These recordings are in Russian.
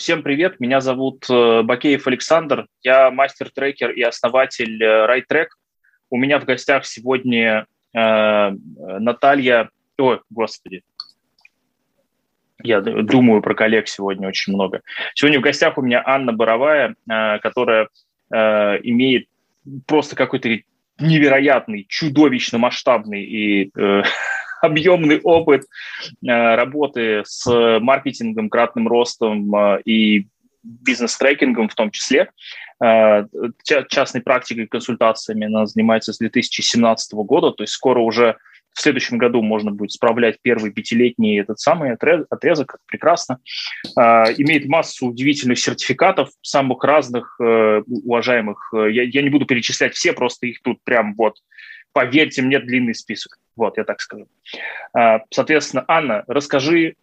Всем привет, меня зовут э, Бакеев Александр, я мастер-трекер и основатель э, RideTrack. У меня в гостях сегодня э, Наталья... Ой, господи, я думаю про коллег сегодня очень много. Сегодня в гостях у меня Анна Боровая, э, которая э, имеет просто какой-то невероятный, чудовищно масштабный и э, объемный опыт э, работы с маркетингом, кратным ростом э, и бизнес-трекингом в том числе. Э, частной практикой, консультациями она занимается с 2017 года, то есть скоро уже в следующем году можно будет справлять первый пятилетний этот самый отрезок, прекрасно. Имеет массу удивительных сертификатов, самых разных, уважаемых. Я, я не буду перечислять все, просто их тут прям вот поверьте мне, длинный список. Вот, я так скажу. А, соответственно, Анна, расскажи,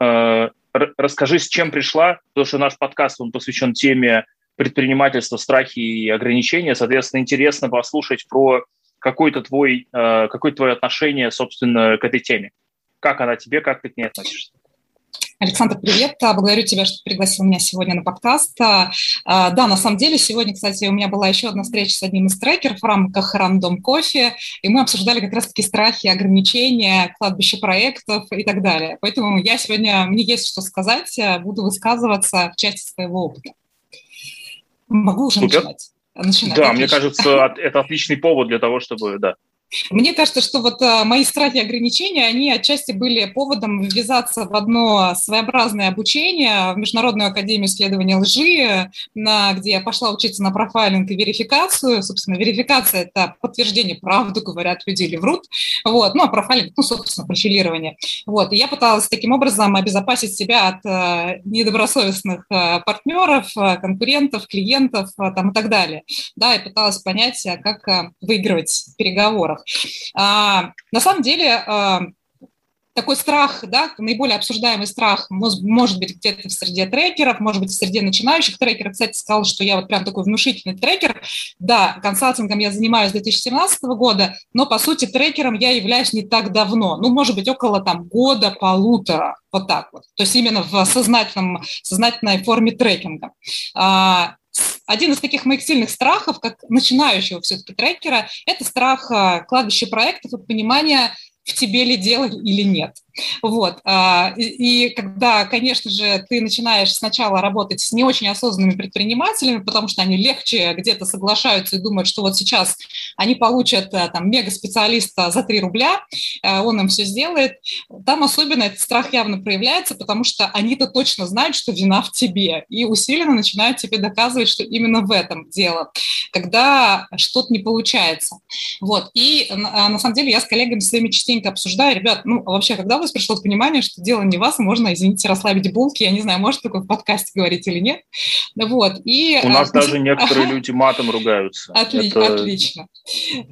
э, расскажи, с чем пришла, потому что наш подкаст, он посвящен теме предпринимательства, страхи и ограничения. Соответственно, интересно послушать про какое-то твой, э, какое твое отношение, собственно, к этой теме. Как она тебе, как ты к ней относишься? Александр, привет. Благодарю тебя, что пригласил меня сегодня на подкаст. А, да, на самом деле, сегодня, кстати, у меня была еще одна встреча с одним из трекеров в рамках «Рандом кофе», и мы обсуждали как раз-таки страхи, ограничения, кладбище проектов и так далее. Поэтому я сегодня, мне есть что сказать, буду высказываться в части своего опыта. Могу уже Супер. начинать? начинать. Да, отлично. мне кажется, это отличный повод для того, чтобы, да, мне кажется, что вот а, мои страхи и ограничения, они отчасти были поводом ввязаться в одно своеобразное обучение в Международную академию исследования лжи, на, где я пошла учиться на профайлинг и верификацию. Собственно, верификация – это подтверждение, правду говорят люди или врут. Вот. Ну, а профайлинг, ну, собственно, профилирование. Вот. И я пыталась таким образом обезопасить себя от а, недобросовестных а, партнеров, конкурентов, клиентов там, и так далее. Да, и пыталась понять, как выигрывать переговорах. А, на самом деле а, такой страх, да, наиболее обсуждаемый страх может быть где-то в среде трекеров, может быть в среде начинающих трекеров. Кстати, сказал, что я вот прям такой внушительный трекер. Да, консалтингом я занимаюсь с 2017 года, но по сути трекером я являюсь не так давно. Ну, может быть, около там года, полутора, вот так вот. То есть именно в сознательном, сознательной форме трекинга. А, один из таких моих сильных страхов, как начинающего все-таки трекера, это страх а, кладбища проектов и понимания, в тебе ли дело или нет. Вот. А, и когда, конечно же, ты начинаешь сначала работать с не очень осознанными предпринимателями, потому что они легче где-то соглашаются и думают, что вот сейчас они получат э, там мега-специалиста за 3 рубля, э, он им все сделает, там особенно этот страх явно проявляется, потому что они-то точно знают, что вина в тебе, и усиленно начинают тебе доказывать, что именно в этом дело, когда что-то не получается. Вот. И а, на самом деле я с коллегами своими частенько обсуждаю, ребят, ну, вообще, когда вы нас пришло понимание, что дело не вас, можно, извините, расслабить булки. Я не знаю, может такое в подкасте говорить или нет. Вот. И, У нас а, даже некоторые люди матом ругаются. Отли- Это... Отлично.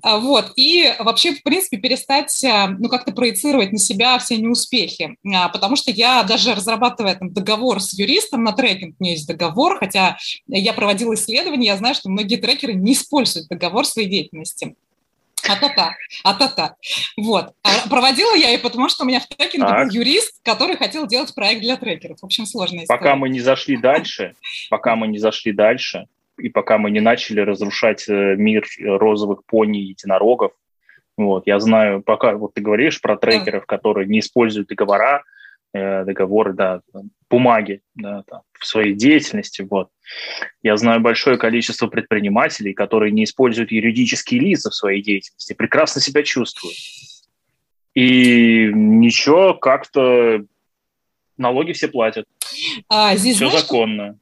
А, вот. И вообще, в принципе, перестать а, ну, как-то проецировать на себя все неуспехи. Потому что я даже разрабатывая там, договор с юристом на трекинг, у меня есть договор, хотя я проводила исследования, я знаю, что многие трекеры не используют договор своей деятельности. А-та-та, а-та-та. Вот. А проводила я и потому, что у меня в трекинге так. был юрист, который хотел делать проект для трекеров. В общем, сложная история. Пока мы не зашли дальше, пока мы не зашли дальше, и пока мы не начали разрушать э, мир розовых пони и единорогов, вот, я знаю, пока вот ты говоришь про трекеров, которые не используют договора, э, договоры, да, бумаги да, там, в своей деятельности. Вот. Я знаю большое количество предпринимателей, которые не используют юридические лица в своей деятельности, прекрасно себя чувствуют. И ничего, как-то налоги все платят. А, здесь, все знаешь, законно.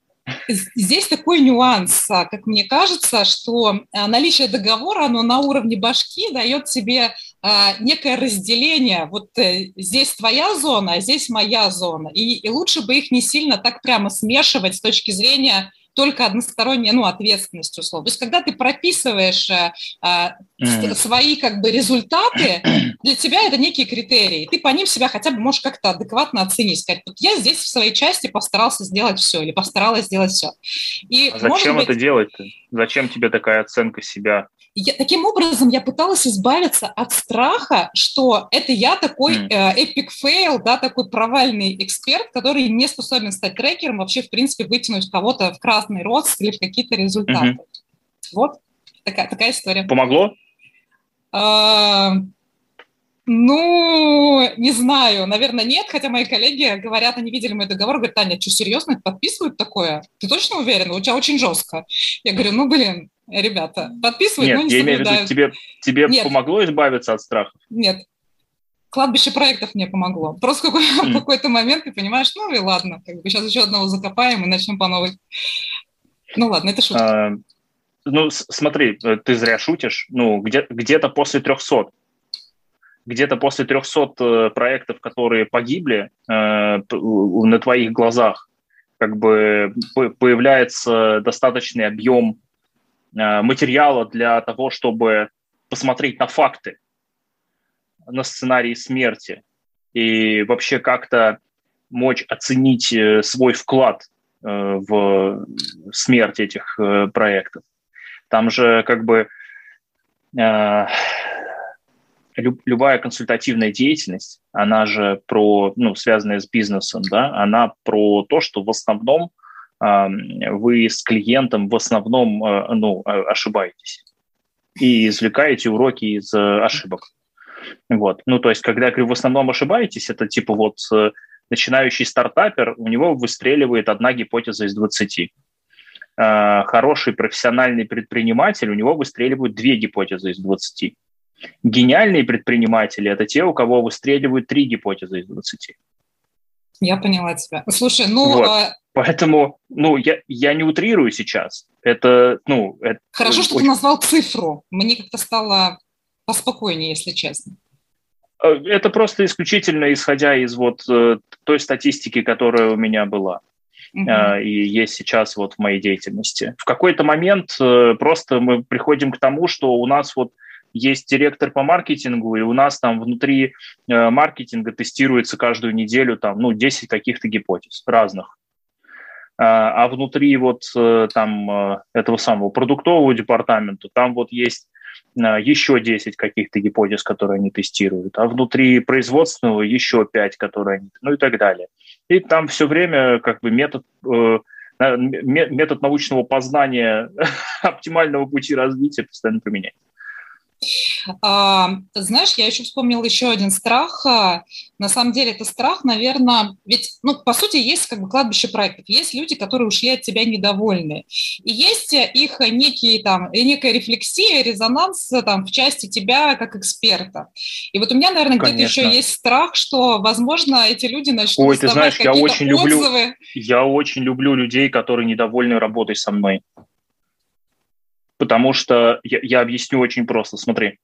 Здесь такой нюанс, а, как мне кажется, что а, наличие договора, оно на уровне башки дает тебе а, некое разделение. Вот э, здесь твоя зона, а здесь моя зона. И, и лучше бы их не сильно так прямо смешивать с точки зрения только односторонняя, ну, ответственность, условно. То есть, когда ты прописываешь э, mm. свои, как бы, результаты, для тебя это некие критерии. Ты по ним себя хотя бы можешь как-то адекватно оценить, сказать, вот я здесь в своей части постарался сделать все или постаралась сделать все. И, а зачем быть, это делать? -то? Зачем тебе такая оценка себя? Я, таким образом я пыталась избавиться от страха, что это я такой э, epic fail, да, такой провальный эксперт, который не способен стать трекером, вообще, в принципе, вытянуть кого-то в красный рост или в какие-то результаты. Mm-hmm. Вот такая, такая история. Помогло? А, ну, не знаю, наверное, нет, хотя мои коллеги говорят, они видели мой договор, говорят, Таня, что, серьезно, подписывают такое? Ты точно уверена? У тебя очень жестко. Я говорю, ну, блин, ребята, подписывают, нет, но не я имею в виду, тебе, тебе нет. помогло избавиться от страха? Нет. Кладбище проектов мне помогло. Просто какой, mm. какой-то момент ты понимаешь, ну и ладно, как бы сейчас еще одного закопаем и начнем по новой. Ну ладно, это шутка. А, ну, смотри, э, ты зря шутишь. Ну, где, где-то после 300 где-то после 300 э, проектов, которые погибли э, на твоих глазах, как бы появляется достаточный объем материала для того, чтобы посмотреть на факты, на сценарии смерти и вообще как-то мочь оценить свой вклад в смерть этих проектов. Там же как бы любая консультативная деятельность, она же про, ну, связанная с бизнесом, да, она про то, что в основном э, вы с клиентом в основном, э, ну, ошибаетесь и извлекаете уроки из э, ошибок. Вот. Ну, то есть, когда я говорю, в основном ошибаетесь, это типа вот э, начинающий стартапер, у него выстреливает одна гипотеза из 20. Э, хороший профессиональный предприниматель, у него выстреливают две гипотезы из 20. Гениальные предприниматели – это те, у кого выстреливают три гипотезы из 20. Я поняла тебя. Слушай, ну... Вот. А... Поэтому, ну, я, я не утрирую сейчас. Это, ну... Это Хорошо, что очень... ты назвал цифру. Мне как-то стало поспокойнее, если честно. Э, это просто исключительно исходя из вот э, той статистики, которая у меня была uh-huh. и есть сейчас вот в моей деятельности. В какой-то момент просто мы приходим к тому, что у нас вот есть директор по маркетингу, и у нас там внутри э, маркетинга тестируется каждую неделю там, ну, 10 каких-то гипотез разных. А, а внутри вот э, там э, этого самого продуктового департамента там вот есть еще 10 каких-то гипотез, которые они тестируют, а внутри производственного еще 5, которые они, ну и так далее. И там все время как бы метод, метод научного познания оптимального пути развития постоянно применяется. А, знаешь, я еще вспомнила еще один страх. А, на самом деле это страх, наверное, ведь, ну, по сути, есть как бы кладбище проектов. Есть люди, которые ушли от тебя недовольны. И есть их некие там, некая рефлексия, резонанс там в части тебя как эксперта. И вот у меня, наверное, где-то еще есть страх, что, возможно, эти люди начнут Ой, ты знаешь, я очень отзывы. люблю, я очень люблю людей, которые недовольны работой со мной потому что я, я объясню очень просто. Смотри,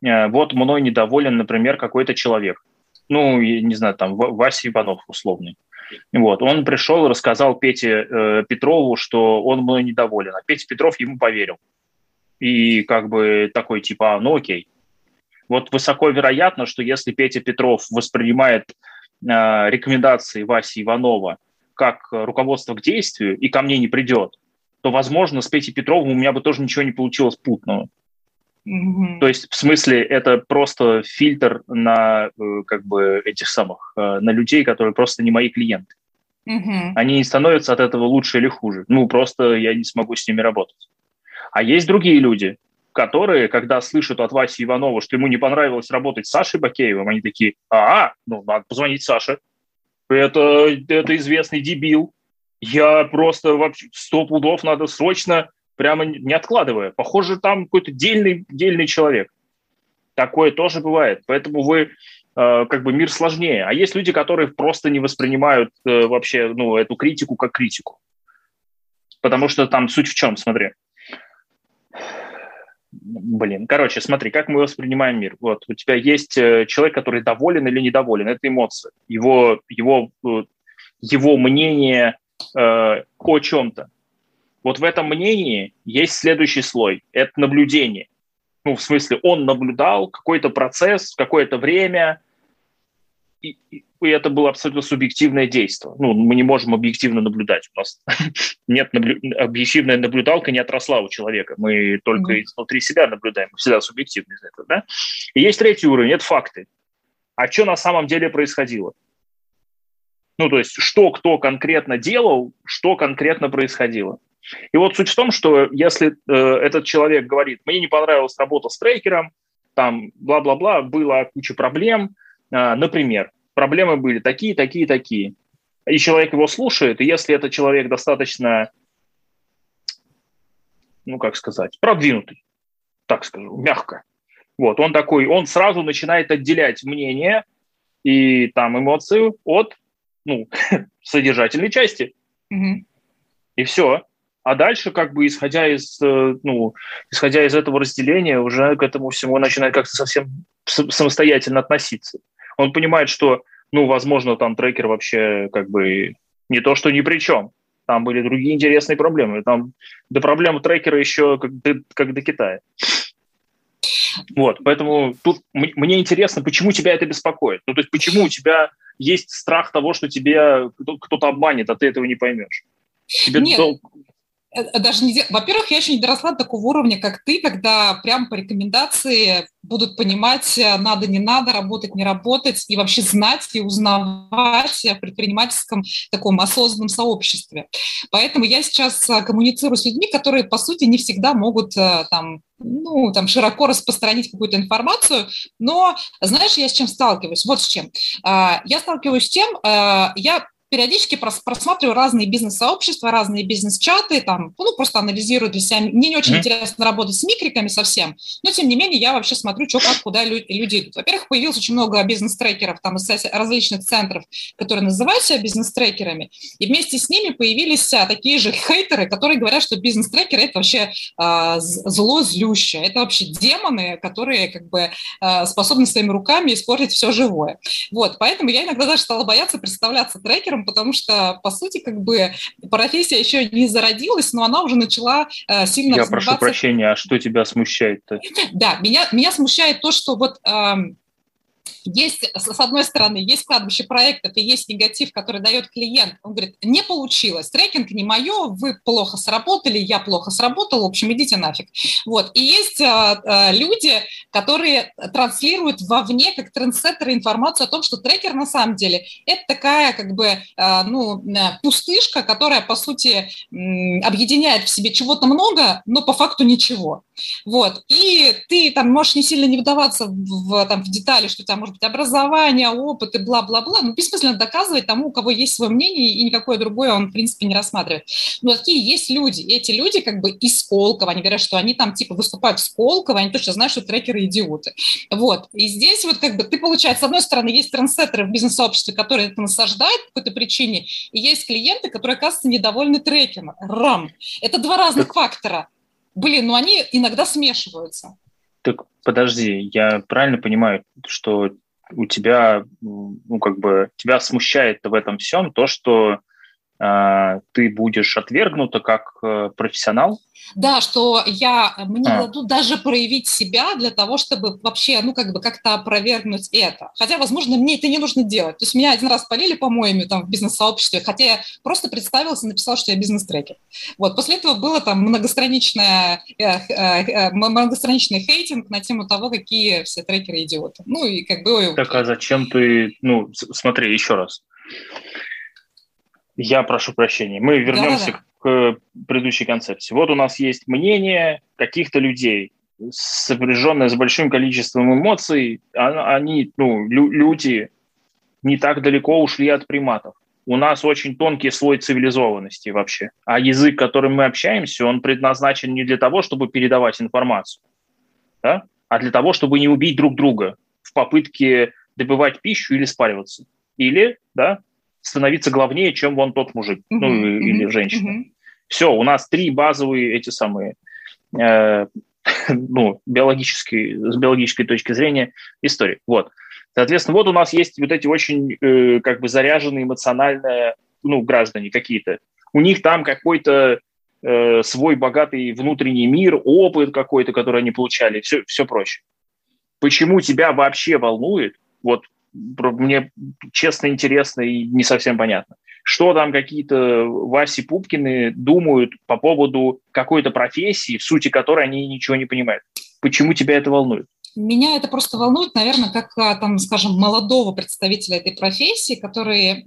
э, вот мной недоволен, например, какой-то человек. Ну, не знаю, там, Вася Иванов условный. Вот, он пришел и рассказал Пете э, Петрову, что он мной недоволен, а Петя Петров ему поверил. И как бы такой типа, а, ну окей. Вот высоко вероятно, что если Петя Петров воспринимает э, рекомендации Васи Иванова как руководство к действию и ко мне не придет, то, возможно, с Петей Петровым у меня бы тоже ничего не получилось путного. Mm-hmm. То есть, в смысле, это просто фильтр на э, как бы этих самых, э, на людей, которые просто не мои клиенты. Mm-hmm. Они не становятся от этого лучше или хуже. Ну, просто я не смогу с ними работать. А есть другие люди, которые, когда слышат от Васи Иванова, что ему не понравилось работать с Сашей Бакеевым, они такие, а, ну, надо позвонить Саше. Это, это известный дебил, я просто вообще сто пудов надо срочно, прямо не откладывая. Похоже, там какой-то дельный, дельный человек. Такое тоже бывает. Поэтому вы э, как бы мир сложнее. А есть люди, которые просто не воспринимают э, вообще ну, эту критику как критику. Потому что там суть в чем, смотри. Блин, короче, смотри, как мы воспринимаем мир. Вот у тебя есть э, человек, который доволен или недоволен. Это эмоция. Его, его, э, его мнение э, о чем-то. Вот в этом мнении есть следующий слой. Это наблюдение. Ну, в смысле, он наблюдал какой-то процесс, какое-то время, и, и, это было абсолютно субъективное действие. Ну, мы не можем объективно наблюдать. У нас нет наблю... объективная наблюдалка не отросла у человека. Мы только mm-hmm. изнутри себя наблюдаем. Мы всегда субъективны из этого, да? И есть третий уровень, это факты. А что на самом деле происходило? Ну, то есть, что кто конкретно делал, что конкретно происходило. И вот суть в том, что если э, этот человек говорит, мне не понравилась работа с трекером, там бла-бла-бла, было куча проблем, э, например, проблемы были такие, такие, такие, и человек его слушает, и если этот человек достаточно, ну, как сказать, продвинутый, так скажу, мягко, вот, он такой, он сразу начинает отделять мнение и там эмоцию от, ну, содержательной части. Mm-hmm. И все. А дальше, как бы, исходя из, э, ну, исходя из этого разделения, уже к этому всему начинает как-то совсем самостоятельно относиться. Он понимает, что, ну, возможно, там трекер вообще как бы не то, что ни при чем. Там были другие интересные проблемы. Там до проблем трекера еще как, как до Китая. Вот, поэтому тут мне интересно, почему тебя это беспокоит. Ну, то есть почему у тебя есть страх того, что тебя кто-то обманет, а ты этого не поймешь. Тебе Нет, дол... Э, э, даже не... Во-первых, я еще не доросла до такого уровня, как ты, когда прям по рекомендации будут понимать, э, надо, не надо, работать, не работать, и вообще знать и узнавать в предпринимательском таком осознанном сообществе. Поэтому я сейчас коммуницирую с людьми, которые, по сути, не всегда могут там ну, там, широко распространить какую-то информацию, но знаешь, я с чем сталкиваюсь? Вот с чем. А, я сталкиваюсь с тем, я периодически просматриваю разные бизнес-сообщества, разные бизнес-чаты, там, ну, просто анализирую для себя. Мне не очень mm-hmm. интересно работать с микриками совсем, но, тем не менее, я вообще смотрю, что, как, куда люди, идут. Во-первых, появилось очень много бизнес-трекеров, там, из различных центров, которые называют себя бизнес-трекерами, и вместе с ними появились а, такие же хейтеры, которые говорят, что бизнес-трекеры – это вообще а, зло злющее, это вообще демоны, которые, как бы, а, способны своими руками испортить все живое. Вот, поэтому я иногда даже стала бояться представляться трекером, потому что, по сути, как бы профессия еще не зародилась, но она уже начала э, сильно Я прошу прощения, а что тебя смущает-то? Да, меня, меня смущает то, что вот э, есть, с одной стороны, есть кладбище проектов и есть негатив, который дает клиент. Он говорит, не получилось, трекинг не мое, вы плохо сработали, я плохо сработал, в общем, идите нафиг. Вот. И есть а, а, люди, которые транслируют вовне, как трендсеттеры, информацию о том, что трекер на самом деле это такая как бы а, ну, пустышка, которая, по сути, объединяет в себе чего-то много, но по факту ничего. Вот. И ты там можешь не сильно не вдаваться в, там, в детали, что у тебя может быть образование, опыт и бла-бла-бла. Ну, бессмысленно доказывать тому, у кого есть свое мнение, и никакое другое он, в принципе, не рассматривает. Но такие есть люди. И эти люди как бы из Сколково, они говорят, что они там типа выступают в Сколково, они точно знают, что трекеры идиоты. Вот. И здесь вот как бы ты, получается, с одной стороны, есть трансеттеры в бизнес-сообществе, которые это насаждают по какой-то причине, и есть клиенты, которые, оказывается, недовольны трекером. Рам. Это два разных фактора. Блин, ну они иногда смешиваются. Так подожди, я правильно понимаю, что у тебя, ну, как бы, тебя смущает в этом всем то, что ты будешь отвергнута как э, профессионал? Да, что я, мне а. дадут даже проявить себя для того, чтобы вообще, ну, как бы как-то опровергнуть это. Хотя, возможно, мне это не нужно делать. То есть меня один раз полили, по-моему, там в бизнес-сообществе, хотя я просто представился и написал, что я бизнес-трекер. Вот, после этого было там многостраничное, э, э, э, многостраничный хейтинг на тему того, какие все трекеры идиоты. Ну, и как бы... Так, а зачем ты, ну, смотри, еще раз. Я прошу прощения. Мы вернемся Да-да-да к предыдущей концепции. Вот у нас есть мнение каких-то людей, сопряженное с большим количеством эмоций. А, они, ну, люди не так далеко ушли от приматов. У нас очень тонкий слой цивилизованности вообще. А язык, которым мы общаемся, он предназначен не для того, чтобы передавать информацию, да? а для того, чтобы не убить друг друга в попытке добывать пищу или спариваться. Или да, становиться главнее, чем вон тот мужик, mm-hmm. ну mm-hmm. или женщина. Mm-hmm. Все, у нас три базовые эти самые, э, ну, биологические, с биологической точки зрения истории. Вот. Соответственно, вот у нас есть вот эти очень э, как бы заряженные эмоциональные, ну, граждане какие-то. У них там какой-то э, свой богатый внутренний мир, опыт какой-то, который они получали, все, все проще. Почему тебя вообще волнует, вот мне честно интересно и не совсем понятно, что там какие-то Васи Пупкины думают по поводу какой-то профессии, в сути которой они ничего не понимают. Почему тебя это волнует? Меня это просто волнует, наверное, как, а, там, скажем, молодого представителя этой профессии, который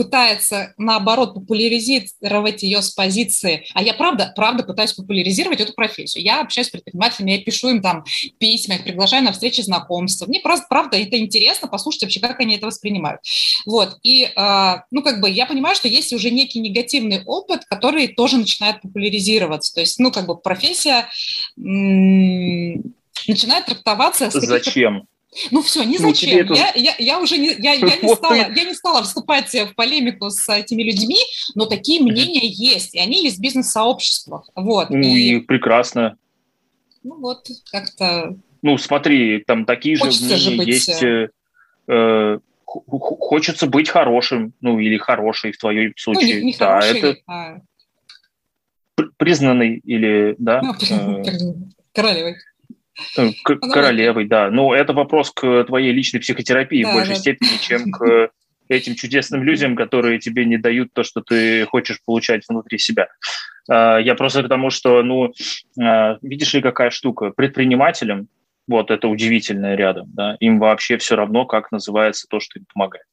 пытается, наоборот, популяризировать ее с позиции, а я правда, правда пытаюсь популяризировать эту профессию. Я общаюсь с предпринимателями, я пишу им там письма, их приглашаю на встречи знакомства. Мне просто, правда, это интересно послушать вообще, как они это воспринимают. Вот, и, э, ну, как бы, я понимаю, что есть уже некий негативный опыт, который тоже начинает популяризироваться. То есть, ну, как бы, профессия начинает трактоваться... Зачем? Ну все, не ну, зачем. Ну, я, я, я уже не, я, я, не стала, я не стала вступать в полемику с этими людьми, но такие мнения есть, и они есть в бизнес-сообществах. Вот. Ну и, прекрасно. Ну вот, как-то... Ну смотри, там такие же мнения же быть... есть... Э, э хочется быть хорошим, ну или хорошей в твоем случае. Ну, не, не да, хороший, это а... признанный или, да? Ну, э... королевой. Э, ну, королевой, да. Но это вопрос к твоей личной психотерапии да, в большей да. степени, чем к этим чудесным людям, которые тебе не дают то, что ты хочешь получать внутри себя. А, я просто к тому, что, ну, а, видишь ли, какая штука? Предпринимателям, вот это удивительное рядом, да, им вообще все равно, как называется то, что им помогает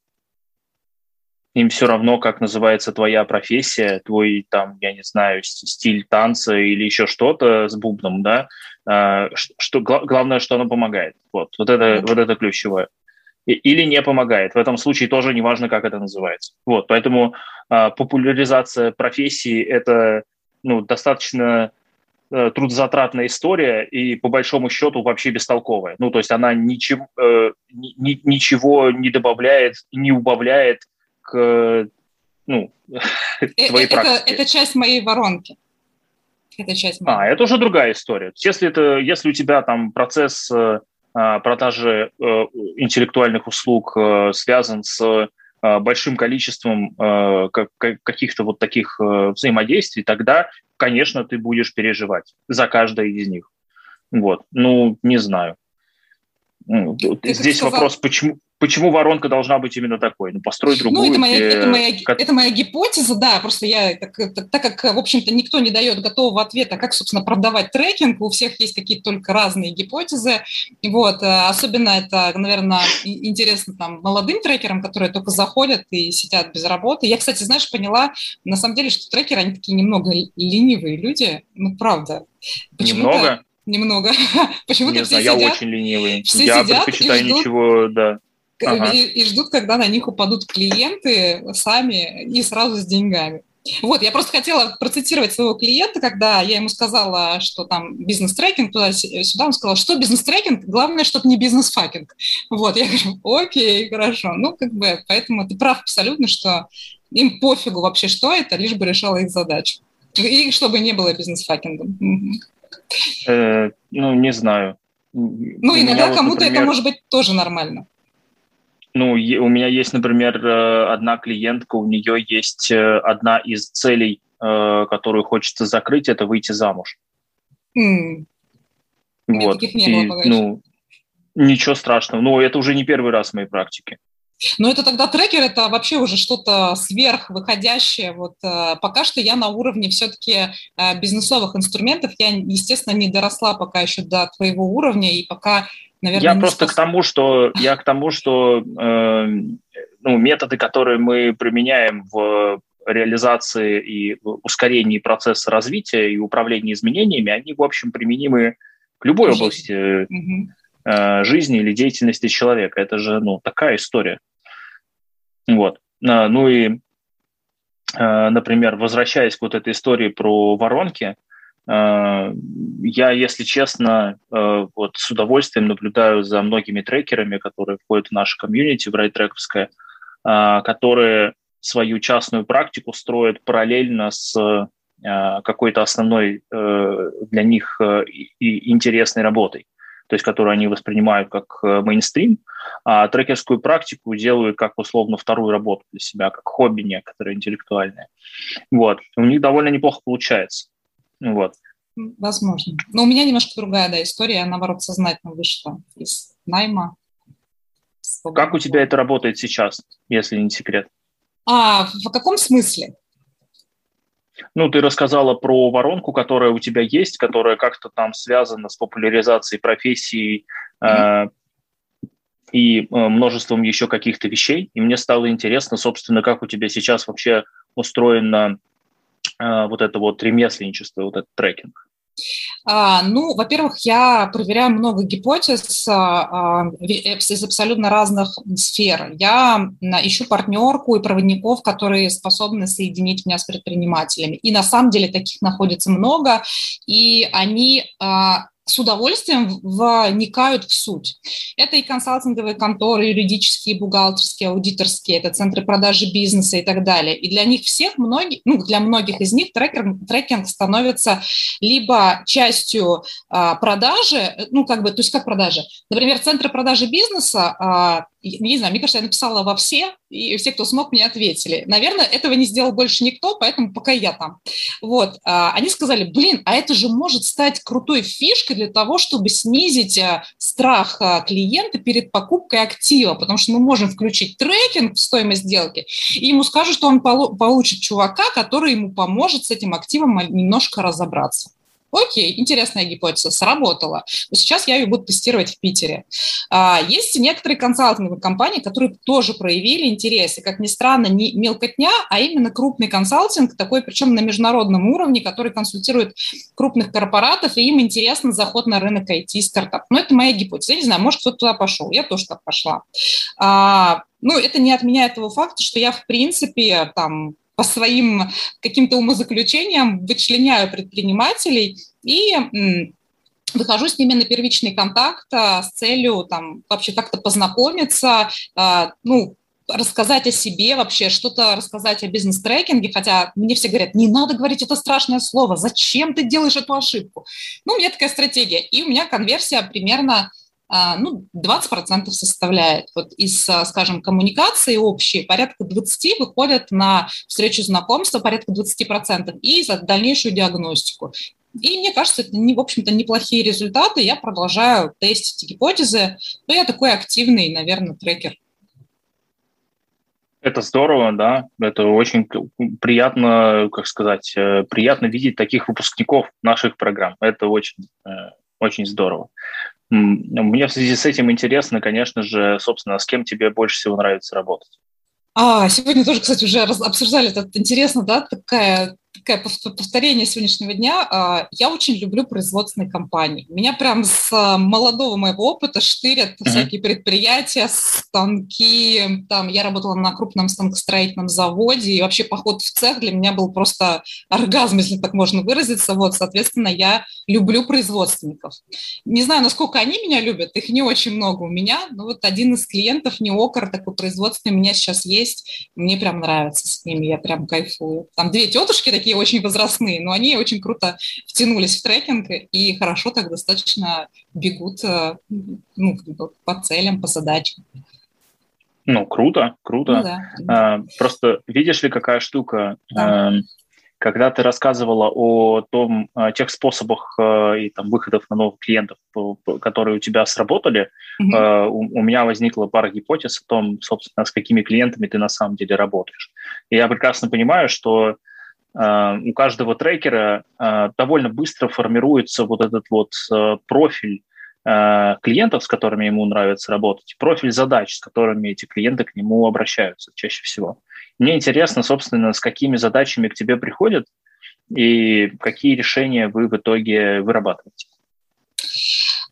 им все равно, как называется твоя профессия, твой, там, я не знаю, стиль танца или еще что-то с бубном, да, а, что, главное, что оно помогает. Вот, вот это, вот это ключевое. Или не помогает. В этом случае тоже не важно, как это называется. Вот, поэтому а, популяризация профессии – это ну, достаточно э, трудозатратная история и по большому счету вообще бестолковая. Ну, то есть она ничем, э, ни, ничего не добавляет, не убавляет к ну, э, твоей это, практике. Это часть моей воронки. Это часть моей. А, это уже другая история. Если, это, если у тебя там процесс э, а, продажи э, интеллектуальных услуг связан с большим количеством каких-то вот таких взаимодействий, тогда, конечно, ты будешь переживать за каждое из них. Вот. Ну, не знаю. Ну, ты Здесь сказал... вопрос, почему, почему воронка должна быть именно такой? Ну, построй другую. Ну, это моя, где... это, моя, это моя гипотеза, да, просто я, так, так, так как, в общем-то, никто не дает готового ответа, как, собственно, продавать трекинг, у всех есть какие-то только разные гипотезы, вот, э, особенно это, наверное, интересно там молодым трекерам, которые только заходят и сидят без работы. Я, кстати, знаешь, поняла, на самом деле, что трекеры, они такие немного ленивые люди, ну, правда. Немного? Немного. Почему-то все знаю, сидят, я очень ленивый. Все я предпочитаю ждут, ничего, да ага. и, и ждут, когда на них упадут клиенты сами и сразу с деньгами. Вот, я просто хотела процитировать своего клиента, когда я ему сказала, что там бизнес-трекинг туда-сюда, он сказал, что бизнес-трекинг, главное, чтобы не бизнес-fucking. Вот, я говорю, окей, хорошо. Ну, как бы, поэтому ты прав абсолютно, что им пофигу вообще, что это, лишь бы решала их задачу. И чтобы не было бизнес-факингом. Э, ну, не знаю. Ну, иногда кому-то это может быть тоже нормально. Ну, у меня есть, например, э, одна клиентка, у нее есть э, одна из целей, э, которую хочется закрыть, это выйти замуж. Mm. Вот. Не было И, ну, ничего страшного. Ну, это уже не первый раз в моей практике. Но это тогда трекер, это вообще уже что-то сверхвыходящее. Вот пока что я на уровне все-таки бизнесовых инструментов. Я, естественно, не доросла пока еще до твоего уровня, и пока Наверное, я просто способ... к тому, что я к тому, что э, ну, методы, которые мы применяем в реализации и ускорении процесса развития и управлении изменениями, они, в общем, применимы к любой Жизнь. области угу. э, жизни или деятельности человека. Это же ну, такая история. Вот. А, ну и, э, например, возвращаясь к вот этой истории про воронки, я, если честно, э, вот с удовольствием наблюдаю за многими трекерами, которые входят в наше комьюнити, в райтрековское, э, которые свою частную практику строят параллельно с какой-то основной для них и интересной работой. то есть которую они воспринимают как э, мейнстрим, а трекерскую практику делают как условно вторую работу для себя, как хобби некоторые интеллектуальное. Вот. У них довольно неплохо получается. Вот. Возможно. Но у меня немножко другая да, история, я, наоборот, сознательно вышла из найма. Как у тебя это работает сейчас, если не секрет? А, в каком смысле? Ну, ты рассказала про воронку, которая у тебя есть, которая как-то там связана с популяризацией профессии mm-hmm. э, и э, множеством еще каких-то вещей. И мне стало интересно, собственно, как у тебя сейчас вообще устроено э, вот это вот ремесленничество, вот этот трекинг. А, ну, во-первых, я проверяю много гипотез а, а, из абсолютно разных сфер. Я ищу партнерку и проводников, которые способны соединить меня с предпринимателями. И на самом деле таких находится много, и они с удовольствием вникают в суть. Это и консалтинговые конторы, юридические, бухгалтерские, аудиторские, это центры продажи бизнеса и так далее. И для них всех, многих, ну, для многих из них трекинг, трекинг становится либо частью а, продажи, ну, как бы, то есть как продажи? Например, центры продажи бизнеса а, не знаю, мне кажется, я написала во все, и все, кто смог, мне ответили. Наверное, этого не сделал больше никто, поэтому пока я там. Вот. А, они сказали, блин, а это же может стать крутой фишкой для того, чтобы снизить а, страх а, клиента перед покупкой актива, потому что мы можем включить трекинг в стоимость сделки, и ему скажут, что он получит чувака, который ему поможет с этим активом немножко разобраться. Окей, интересная гипотеза, сработала. Но сейчас я ее буду тестировать в Питере. А, есть некоторые консалтинговые компании, которые тоже проявили интерес. И, как ни странно, не мелкотня, а именно крупный консалтинг, такой, причем на международном уровне, который консультирует крупных корпоратов, и им интересно заход на рынок IT-стартап. Но это моя гипотеза. Я не знаю, может, кто-то туда пошел. Я тоже так пошла. А, ну, это не отменяет того факта, что я, в принципе, там, по своим каким-то умозаключениям вычленяю предпринимателей и выхожу с ними на первичный контакт а, с целью там вообще как-то познакомиться, а, ну, рассказать о себе вообще, что-то рассказать о бизнес-трекинге, хотя мне все говорят, не надо говорить это страшное слово, зачем ты делаешь эту ошибку? Ну, у меня такая стратегия, и у меня конверсия примерно ну, 20% составляет. Вот из, а, скажем, коммуникации общей порядка 20 выходят на встречу знакомства, порядка 20%, и за дальнейшую диагностику. И мне кажется, это, не, в общем-то, неплохие результаты. Я продолжаю тестить гипотезы. Но я такой активный, наверное, трекер. Это здорово, да. Это очень приятно, как сказать, э, приятно видеть таких выпускников наших программ. Это очень, э, очень здорово. Мне в связи с этим интересно, конечно же, собственно, с кем тебе больше всего нравится работать. А, сегодня тоже, кстати, уже обсуждали это. Интересно, да, такая такое повторение сегодняшнего дня. А, я очень люблю производственные компании. Меня прям с а, молодого моего опыта штырят mm-hmm. всякие предприятия, станки. Там я работала на крупном станкостроительном заводе, и вообще поход в цех для меня был просто оргазм, если так можно выразиться. Вот, соответственно, я люблю производственников. Не знаю, насколько они меня любят, их не очень много у меня, но вот один из клиентов, Неокор, такой производственный, у меня сейчас есть, мне прям нравится с ними, я прям кайфую. Там две тетушки такие очень возрастные, но они очень круто втянулись в трекинг и хорошо так достаточно бегут э, ну, по целям, по задачам. Ну, круто, круто. Ну, да, А, просто видишь ли, какая штука? Да. А, когда ты рассказывала о том, о тех способах э, и там выходов на новых клиентов, которые у тебя сработали, э, у, у меня возникла пара гипотез о том, собственно, с какими клиентами ты на самом деле работаешь. И я прекрасно понимаю, что Э, у каждого трекера э, довольно быстро формируется вот этот вот э, профиль клиентов, с которыми ему нравится работать, профиль задач, с которыми эти клиенты к нему обращаются чаще всего. Мне интересно, собственно, с какими задачами к тебе приходят и какие решения вы в итоге вырабатываете.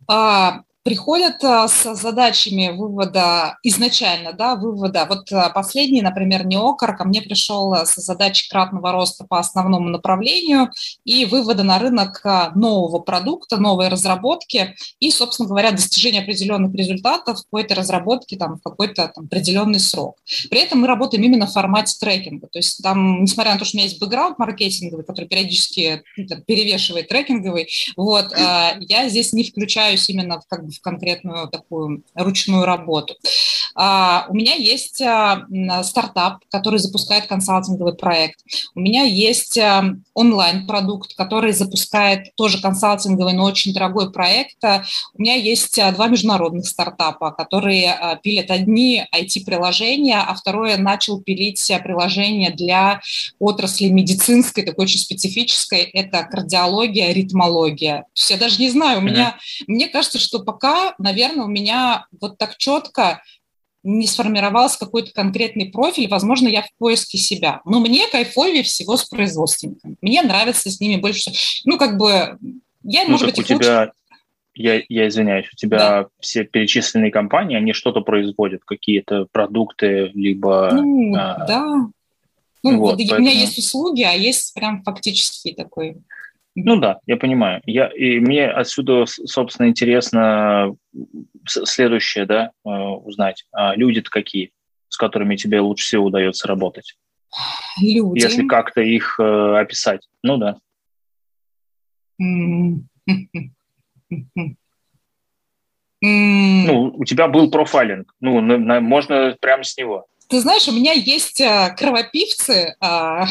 А, приходят а, с задачами вывода изначально, да, вывода. Вот а, последний, например, Неокор ко мне пришел с задачей кратного роста по основному направлению и вывода на рынок нового продукта, новой разработки и, собственно говоря, достижения определенных результатов по этой разработке там, в какой-то там, определенный срок. При этом мы работаем именно в формате трекинга. То есть там, несмотря на то, что у меня есть бэкграунд маркетинговый, который периодически ну, там, перевешивает трекинговый, вот, я здесь не включаюсь именно в, как бы, в конкретную такую ручную работу. А, у меня есть а, стартап, который запускает консалтинговый проект. У меня есть а, онлайн-продукт, который запускает тоже консалтинговый, но очень дорогой проект. У меня есть два международных стартапа, которые пилят одни IT-приложения, а второе начал пилить приложение для отрасли медицинской, такой очень специфической. Это кардиология, ритмология. То есть я даже не знаю, у меня, mm-hmm. мне кажется, что пока, наверное, у меня вот так четко не сформировался какой-то конкретный профиль, возможно, я в поиске себя. Но мне кайфовее всего с производственниками. Мне нравится с ними больше. Ну, как бы, я, ну, может быть, у тебя, я, я извиняюсь, у тебя да. все перечисленные компании, они что-то производят, какие-то продукты, либо... Ну, а, да. Ну, вот, поэтому... у меня есть услуги, а есть прям фактически такой ну да, я понимаю. Я, и мне отсюда, собственно, интересно следующее, да, э, узнать. А люди-то какие, с которыми тебе лучше всего удается работать? Люди. Если как-то их э, описать. Ну да. Ну, у тебя был профайлинг. Ну, на, на, можно прямо с него. Ты знаешь, у меня есть э, кровопивцы, а,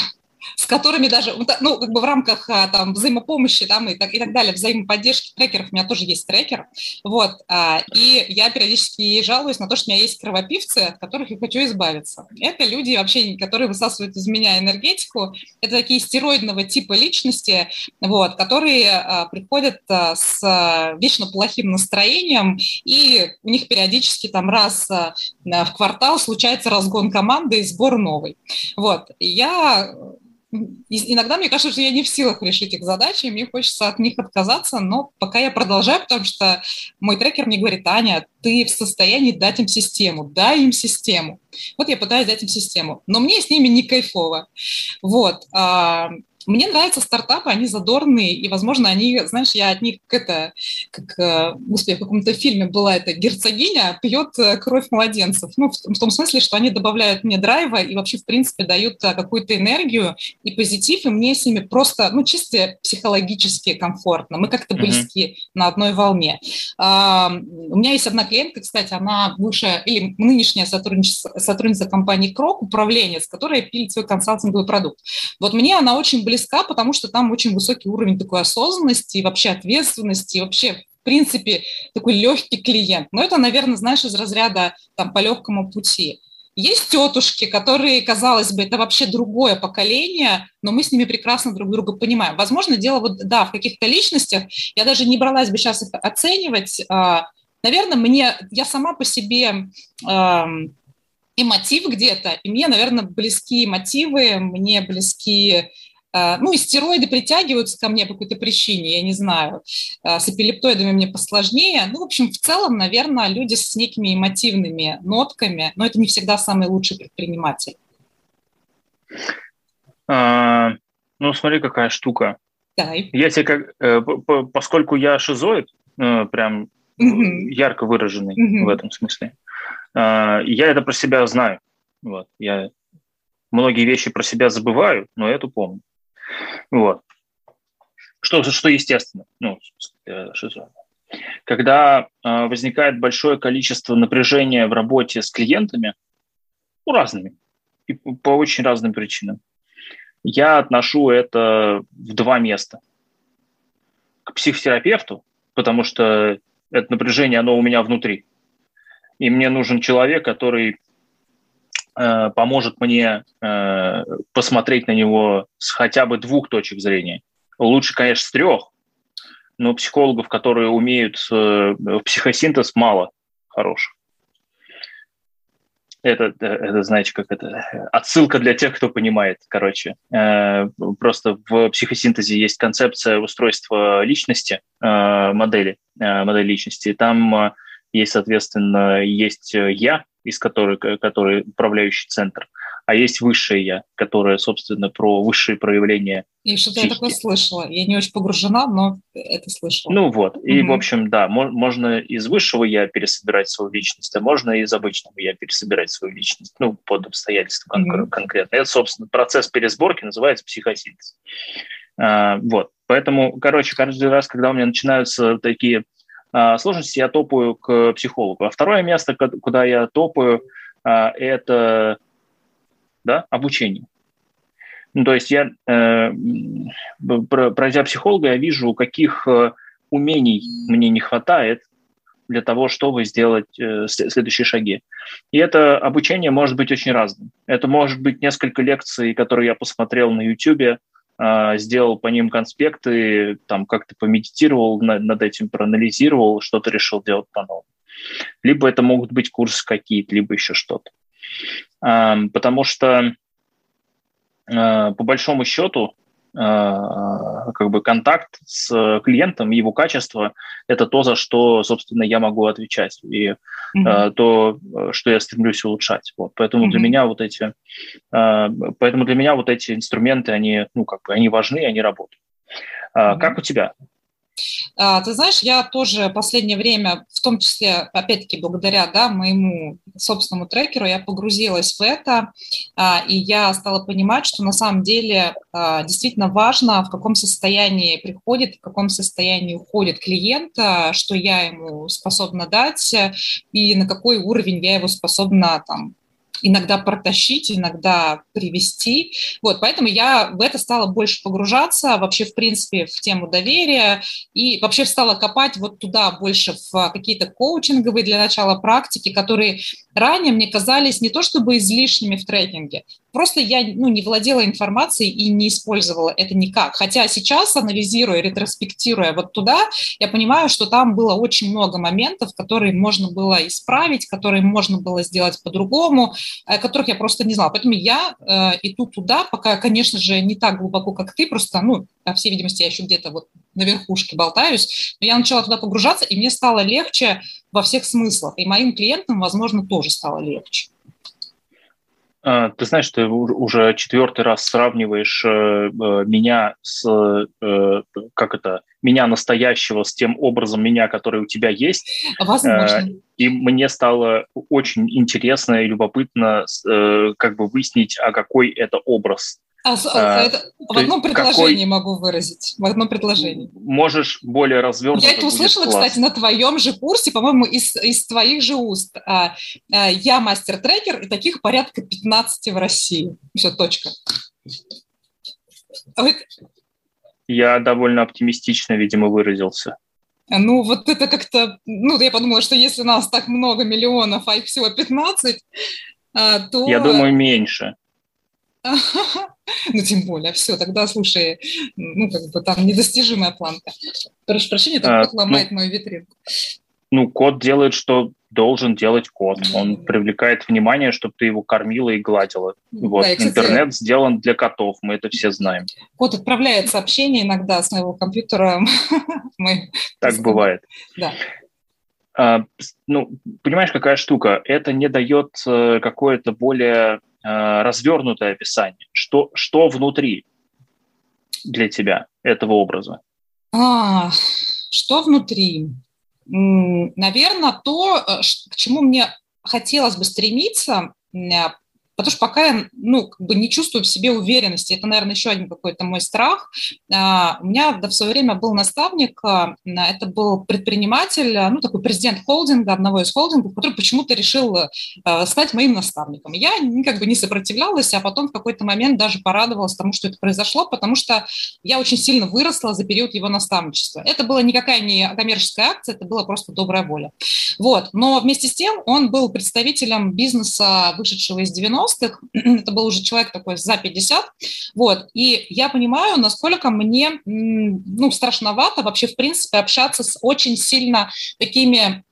с которыми даже, ну, как бы в рамках а, там взаимопомощи там, и, так, и так далее, взаимоподдержки трекеров, у меня тоже есть трекер, вот, а, и я периодически жалуюсь на то, что у меня есть кровопивцы, от которых я хочу избавиться. Это люди вообще, которые высасывают из меня энергетику, это такие стероидного типа личности, вот, которые а, приходят с вечно плохим настроением, и у них периодически там раз в квартал случается разгон команды и сбор новой. Вот, я иногда мне кажется, что я не в силах решить их задачи, и мне хочется от них отказаться, но пока я продолжаю, потому что мой трекер мне говорит, Аня, ты в состоянии дать им систему, дай им систему. Вот я пытаюсь дать им систему, но мне с ними не кайфово. Вот. Мне нравятся стартапы, они задорные, и, возможно, они, знаешь, я от них как это, как, э, господи, в каком-то фильме была эта герцогиня, пьет э, кровь младенцев. Ну, в, в том смысле, что они добавляют мне драйва и вообще, в принципе, дают э, какую-то энергию и позитив, и мне с ними просто, ну, чисто психологически комфортно. Мы как-то близки mm-hmm. на одной волне. А, у меня есть одна клиентка, кстати, она бывшая, или нынешняя сотрудница, сотрудница компании Крок, управленец, которая пилит свой консалтинговый продукт. Вот мне она очень близка близка, потому что там очень высокий уровень такой осознанности и вообще ответственности, вообще в принципе, такой легкий клиент. Но это, наверное, знаешь, из разряда там по легкому пути. Есть тетушки, которые, казалось бы, это вообще другое поколение, но мы с ними прекрасно друг друга понимаем. Возможно, дело вот, да, в каких-то личностях, я даже не бралась бы сейчас их оценивать. А, наверное, мне, я сама по себе и мотив где-то, и мне, наверное, близкие мотивы, мне близкие ну, и стероиды притягиваются ко мне по какой-то причине, я не знаю. А, с эпилептоидами мне посложнее. Ну, в общем, в целом, наверное, люди с некими эмотивными нотками, но это не всегда самый лучший предприниматель. А, ну, смотри, какая штука. Да. Я тебе как, э, поскольку я шизоид, э, прям угу. ярко выраженный угу. в этом смысле, я это про себя знаю. Вот, я многие вещи про себя забываю, но эту помню. Вот. Что, что естественно, ну, шизофрения. Когда э, возникает большое количество напряжения в работе с клиентами, ну, разными, и по очень разным причинам, я отношу это в два места. К психотерапевту, потому что это напряжение, оно у меня внутри. И мне нужен человек, который Э, поможет мне э, посмотреть на него с хотя бы двух точек зрения. Лучше, конечно, с трех, но психологов, которые умеют э, психосинтез, мало хороших. это, это, знаете, как это, отсылка для тех, кто понимает, короче. Э, просто в психосинтезе есть концепция устройства личности, э, модели, э, модели личности. Там есть, соответственно, есть я, из которой, который управляющий центр, а есть высшее я, которое, собственно, про высшие проявления. И что-то я такое слышала. Я не очень погружена, но это слышала. Ну вот. И, угу. в общем, да, можно из высшего я пересобирать свою личность, а можно из обычного я пересобирать свою личность. Ну, под обстоятельства угу. конкретно. Это, собственно, процесс пересборки называется психосинтез. А, вот. Поэтому, короче, каждый раз, когда у меня начинаются такие сложности, я топаю к психологу. А второе место, куда я топаю, а, это да, обучение. Ну, то есть я, э, пройдя психолога, я вижу, каких э, умений мне не хватает для того, чтобы сделать э, следующие шаги. И это обучение может быть очень разным. Это может быть несколько лекций, которые я посмотрел на YouTube, сделал по ним конспекты, там как-то помедитировал над, этим, проанализировал, что-то решил делать по-новому. Либо это могут быть курсы какие-то, либо еще что-то потому что э, по большому счету как бы контакт с клиентом, его качество – это то, за что, собственно, я могу отвечать, и mm-hmm. то, что я стремлюсь улучшать. Вот. Поэтому mm-hmm. для меня вот эти, поэтому для меня вот эти инструменты, они, ну, как бы, они важны, они работают. Mm-hmm. Как у тебя? А, ты знаешь, я тоже последнее время, в том числе, опять-таки, благодаря да, моему собственному трекеру, я погрузилась в это, а, и я стала понимать, что на самом деле а, действительно важно, в каком состоянии приходит, в каком состоянии уходит клиент, что я ему способна дать, и на какой уровень я его способна там, иногда протащить, иногда привести. Вот, поэтому я в это стала больше погружаться, вообще, в принципе, в тему доверия, и вообще стала копать вот туда больше в какие-то коучинговые для начала практики, которые ранее мне казались не то чтобы излишними в трекинге, просто я ну, не владела информацией и не использовала это никак. Хотя сейчас, анализируя, ретроспектируя вот туда, я понимаю, что там было очень много моментов, которые можно было исправить, которые можно было сделать по-другому, которых я просто не знала. Поэтому я э, иду туда, пока, конечно же, не так глубоко, как ты, просто, ну, по всей видимости, я еще где-то вот на верхушке болтаюсь, но я начала туда погружаться, и мне стало легче во всех смыслах. И моим клиентам, возможно, тоже стало легче. А, ты знаешь, ты уже четвертый раз сравниваешь э, э, меня с, э, как это, меня настоящего с тем образом меня, который у тебя есть. Возможно. И мне стало очень интересно и любопытно как бы выяснить, а какой это образ а, а, это в одном предложении какой... могу выразить. В одном предложении. Можешь более развернуто. Я это услышала, кстати, на твоем же курсе, по-моему, из, из твоих же уст. А, а, я мастер-трекер, и таких порядка 15 в России. Все, точка. А. Я довольно оптимистично, видимо, выразился. Ну, вот это как-то... Ну, я подумала, что если нас так много миллионов, а их всего 15, а, то... Я думаю, меньше. Ну, тем более, все, тогда, слушай, ну, как бы там недостижимая планка. Прошу прощения, а, код ломает ну, мою витринку. Ну, код делает, что должен делать код. Он привлекает внимание, чтобы ты его кормила и гладила. Вот. Да, и, кстати, Интернет сделан для котов, мы это все знаем. Код отправляет сообщение иногда с моего компьютера. Так бывает. Да. А, ну, понимаешь, какая штука? Это не дает э, какое-то более развернутое описание, что, что внутри для тебя этого образа? А, что внутри? Наверное, то, э, к чему мне хотелось бы стремиться, Потому что пока я ну, как бы не чувствую в себе уверенности, это, наверное, еще один какой-то мой страх. А, у меня в свое время был наставник, а, это был предприниматель, ну, такой президент холдинга, одного из холдингов, который почему-то решил а, стать моим наставником. Я как бы не сопротивлялась, а потом в какой-то момент даже порадовалась тому, что это произошло, потому что я очень сильно выросла за период его наставничества. Это была никакая не коммерческая акция, это была просто добрая воля. Вот. Но вместе с тем он был представителем бизнеса, вышедшего из 90 90-х, это был уже человек такой за 50, вот, и я понимаю, насколько мне, ну, страшновато вообще, в принципе, общаться с очень сильно такими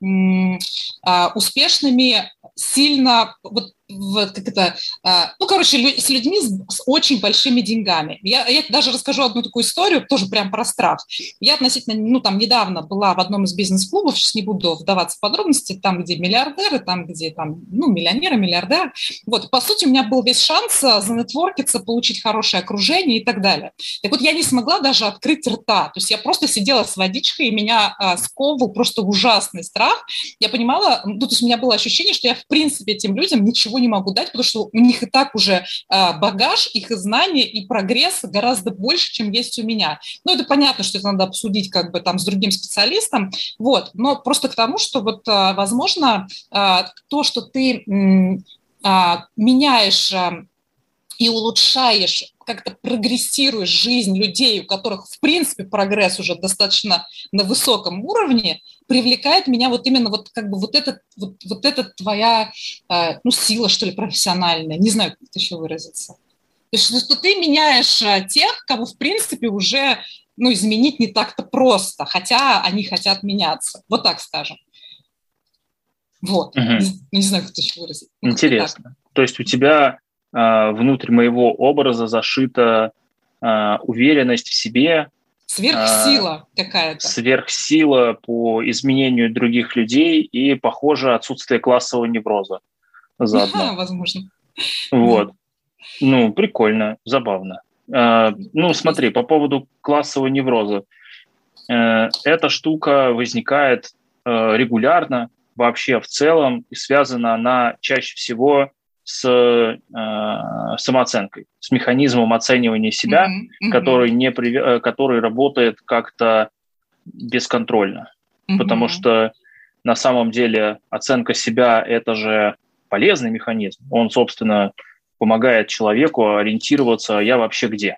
а, успешными, сильно, вот вот как это, а, ну, короче, с людьми с, с очень большими деньгами. Я, я даже расскажу одну такую историю, тоже прям про страх. Я относительно, ну, там, недавно была в одном из бизнес-клубов, сейчас не буду вдаваться в подробности, там, где миллиардеры, там, где, там, ну, миллионеры, миллиардеры. Вот, по сути, у меня был весь шанс а, занетворкиться, получить хорошее окружение и так далее. Так вот, я не смогла даже открыть рта, то есть я просто сидела с водичкой, и меня а, сковывал просто ужасный страх. Я понимала, ну, то есть у меня было ощущение, что я, в принципе, этим людям ничего не могу дать, потому что у них и так уже а, багаж, их знания и прогресс гораздо больше, чем есть у меня. Ну, это понятно, что это надо обсудить как бы там с другим специалистом, вот, но просто к тому, что вот, а, возможно, а, то, что ты меняешь и улучшаешь, как-то прогрессируешь жизнь людей, у которых, в принципе, прогресс уже достаточно на высоком уровне, привлекает меня вот именно вот как бы вот этот вот, вот эта твоя, э, ну, сила, что ли, профессиональная, не знаю, как это еще выразиться. То есть, что ты меняешь э, тех, кого, в принципе, уже ну, изменить не так-то просто, хотя они хотят меняться. Вот так скажем. Вот. Угу. Не, не знаю, как это еще выразить. Интересно. То есть у тебя э, внутрь моего образа зашита э, уверенность в себе, Сверхсила а, какая-то. Сверхсила по изменению других людей и, похоже, отсутствие классового невроза заодно. Да, возможно. Вот. Ну, прикольно, забавно. А, ну, смотри, по поводу классового невроза. Э, эта штука возникает э, регулярно вообще в целом, и связана она чаще всего с э, самооценкой, с механизмом оценивания себя, mm-hmm. Mm-hmm. который не э, который работает как-то бесконтрольно, mm-hmm. потому что на самом деле оценка себя это же полезный механизм. Он, собственно, помогает человеку ориентироваться, я вообще где.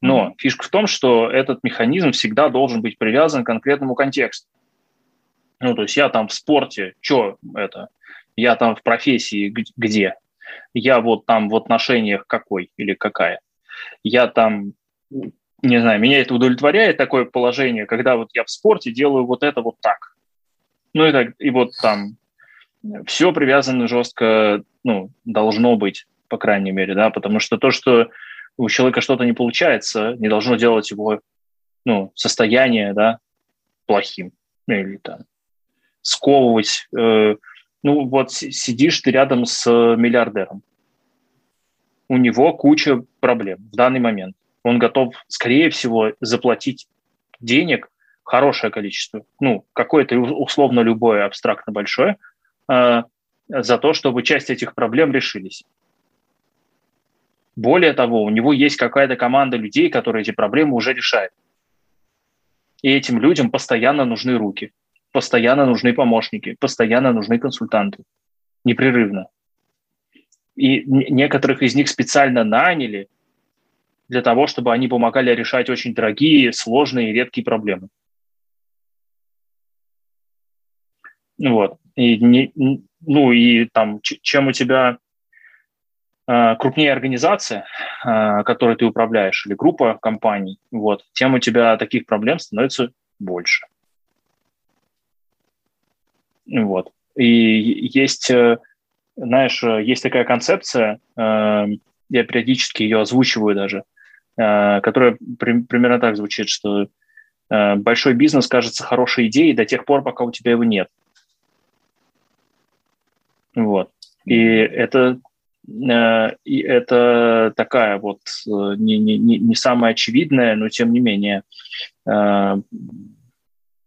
Но mm-hmm. фишка в том, что этот механизм всегда должен быть привязан к конкретному контексту. Ну, то есть я там в спорте, что это? Я там в профессии где? Я вот там в отношениях какой или какая. Я там, не знаю, меня это удовлетворяет такое положение, когда вот я в спорте делаю вот это вот так. Ну и так, и вот там все привязано жестко, ну, должно быть, по крайней мере, да, потому что то, что у человека что-то не получается, не должно делать его, ну, состояние, да, плохим или там сковывать э, ну вот сидишь ты рядом с э, миллиардером. У него куча проблем в данный момент. Он готов, скорее всего, заплатить денег хорошее количество, ну, какое-то условно любое, абстрактно большое, э, за то, чтобы часть этих проблем решились. Более того, у него есть какая-то команда людей, которые эти проблемы уже решают. И этим людям постоянно нужны руки постоянно нужны помощники, постоянно нужны консультанты, непрерывно. И некоторых из них специально наняли для того, чтобы они помогали решать очень дорогие, сложные и редкие проблемы. Вот. И не, ну и там, чем у тебя э, крупнее организация, э, которой ты управляешь, или группа компаний, вот, тем у тебя таких проблем становится больше. Вот. И есть, э, знаешь, э, есть такая концепция, э, я периодически ее озвучиваю даже, которая примерно так звучит, что большой бизнес кажется хорошей идеей до тех пор, пока у тебя его нет. Вот. И это, и это такая вот не, не, не самая очевидная, но тем не менее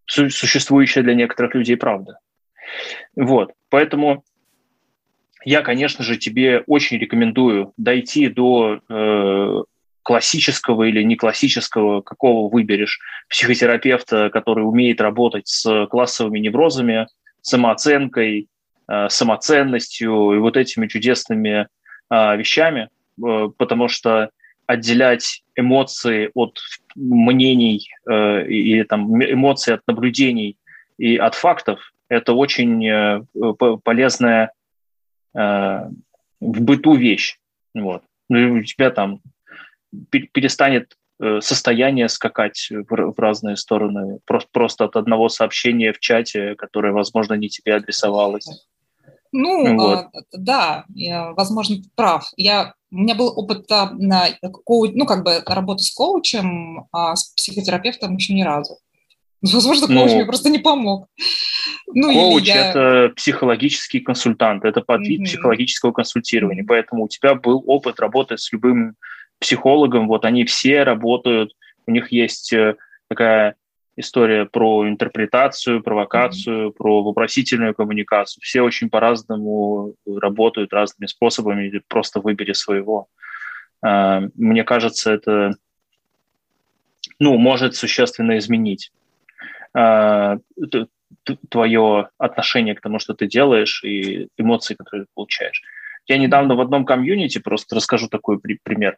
существующая для некоторых людей правда. Вот, поэтому я, конечно же, тебе очень рекомендую дойти до э, классического или не классического, какого выберешь психотерапевта, который умеет работать с классовыми неврозами, самооценкой, э, самоценностью и вот этими чудесными э, вещами, э, потому что отделять эмоции от мнений э, и там эмоции от наблюдений и от фактов это очень э, полезная э, в быту вещь. Вот. Ну, у тебя там перестанет э, состояние скакать в разные стороны просто, просто от одного сообщения в чате, которое, возможно, не тебе адресовалось. Ну, вот. да, я, возможно, ты прав. Я, у меня был опыт на коуч, ну, как бы работы с коучем, а с психотерапевтом еще ни разу. Возможно, коуч ну, мне просто не помог. Ну, коуч я... – это психологический консультант, это подвид mm-hmm. психологического консультирования, поэтому у тебя был опыт работы с любым психологом, вот они все работают, у них есть э, такая история про интерпретацию, провокацию, mm-hmm. про вопросительную коммуникацию. Все очень по-разному работают разными способами, просто выбери своего. А, мне кажется, это ну, может существенно изменить твое отношение к тому, что ты делаешь, и эмоции, которые ты получаешь. Я недавно в одном комьюнити, просто расскажу такой пример,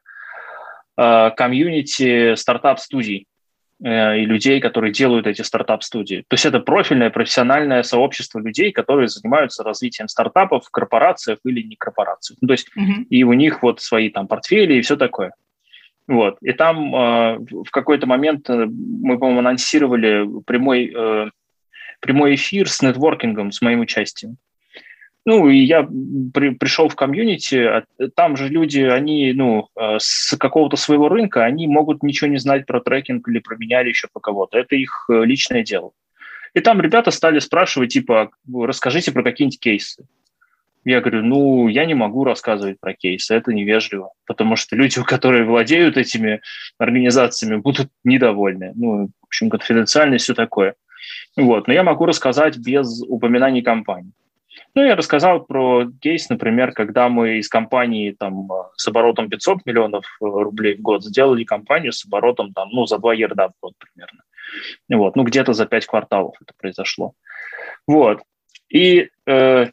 а, комьюнити стартап-студий, Э, и людей, которые делают эти стартап-студии. То есть это профильное, профессиональное сообщество людей, которые занимаются развитием стартапов в корпорациях или не корпорациях. Ну, то есть mm-hmm. и у них вот свои там портфели и все такое. Вот. И там э, в какой-то момент э, мы, по-моему, анонсировали прямой, э, прямой эфир с нетворкингом, с моим участием. Ну, и я при, пришел в комьюнити, а там же люди, они, ну, э, с какого-то своего рынка, они могут ничего не знать про трекинг или про меня или еще про кого-то. Это их э, личное дело. И там ребята стали спрашивать, типа, расскажите про какие-нибудь кейсы. Я говорю, ну, я не могу рассказывать про кейсы, это невежливо, потому что люди, которые владеют этими организациями, будут недовольны. Ну, в общем, конфиденциальность, все такое. Вот. Но я могу рассказать без упоминаний компании. Ну, я рассказал про кейс, например, когда мы из компании там, с оборотом 500 миллионов э, рублей в год сделали компанию с оборотом там, ну, за 2 ерда в год примерно. Вот, ну, где-то за 5 кварталов это произошло. Вот. И э,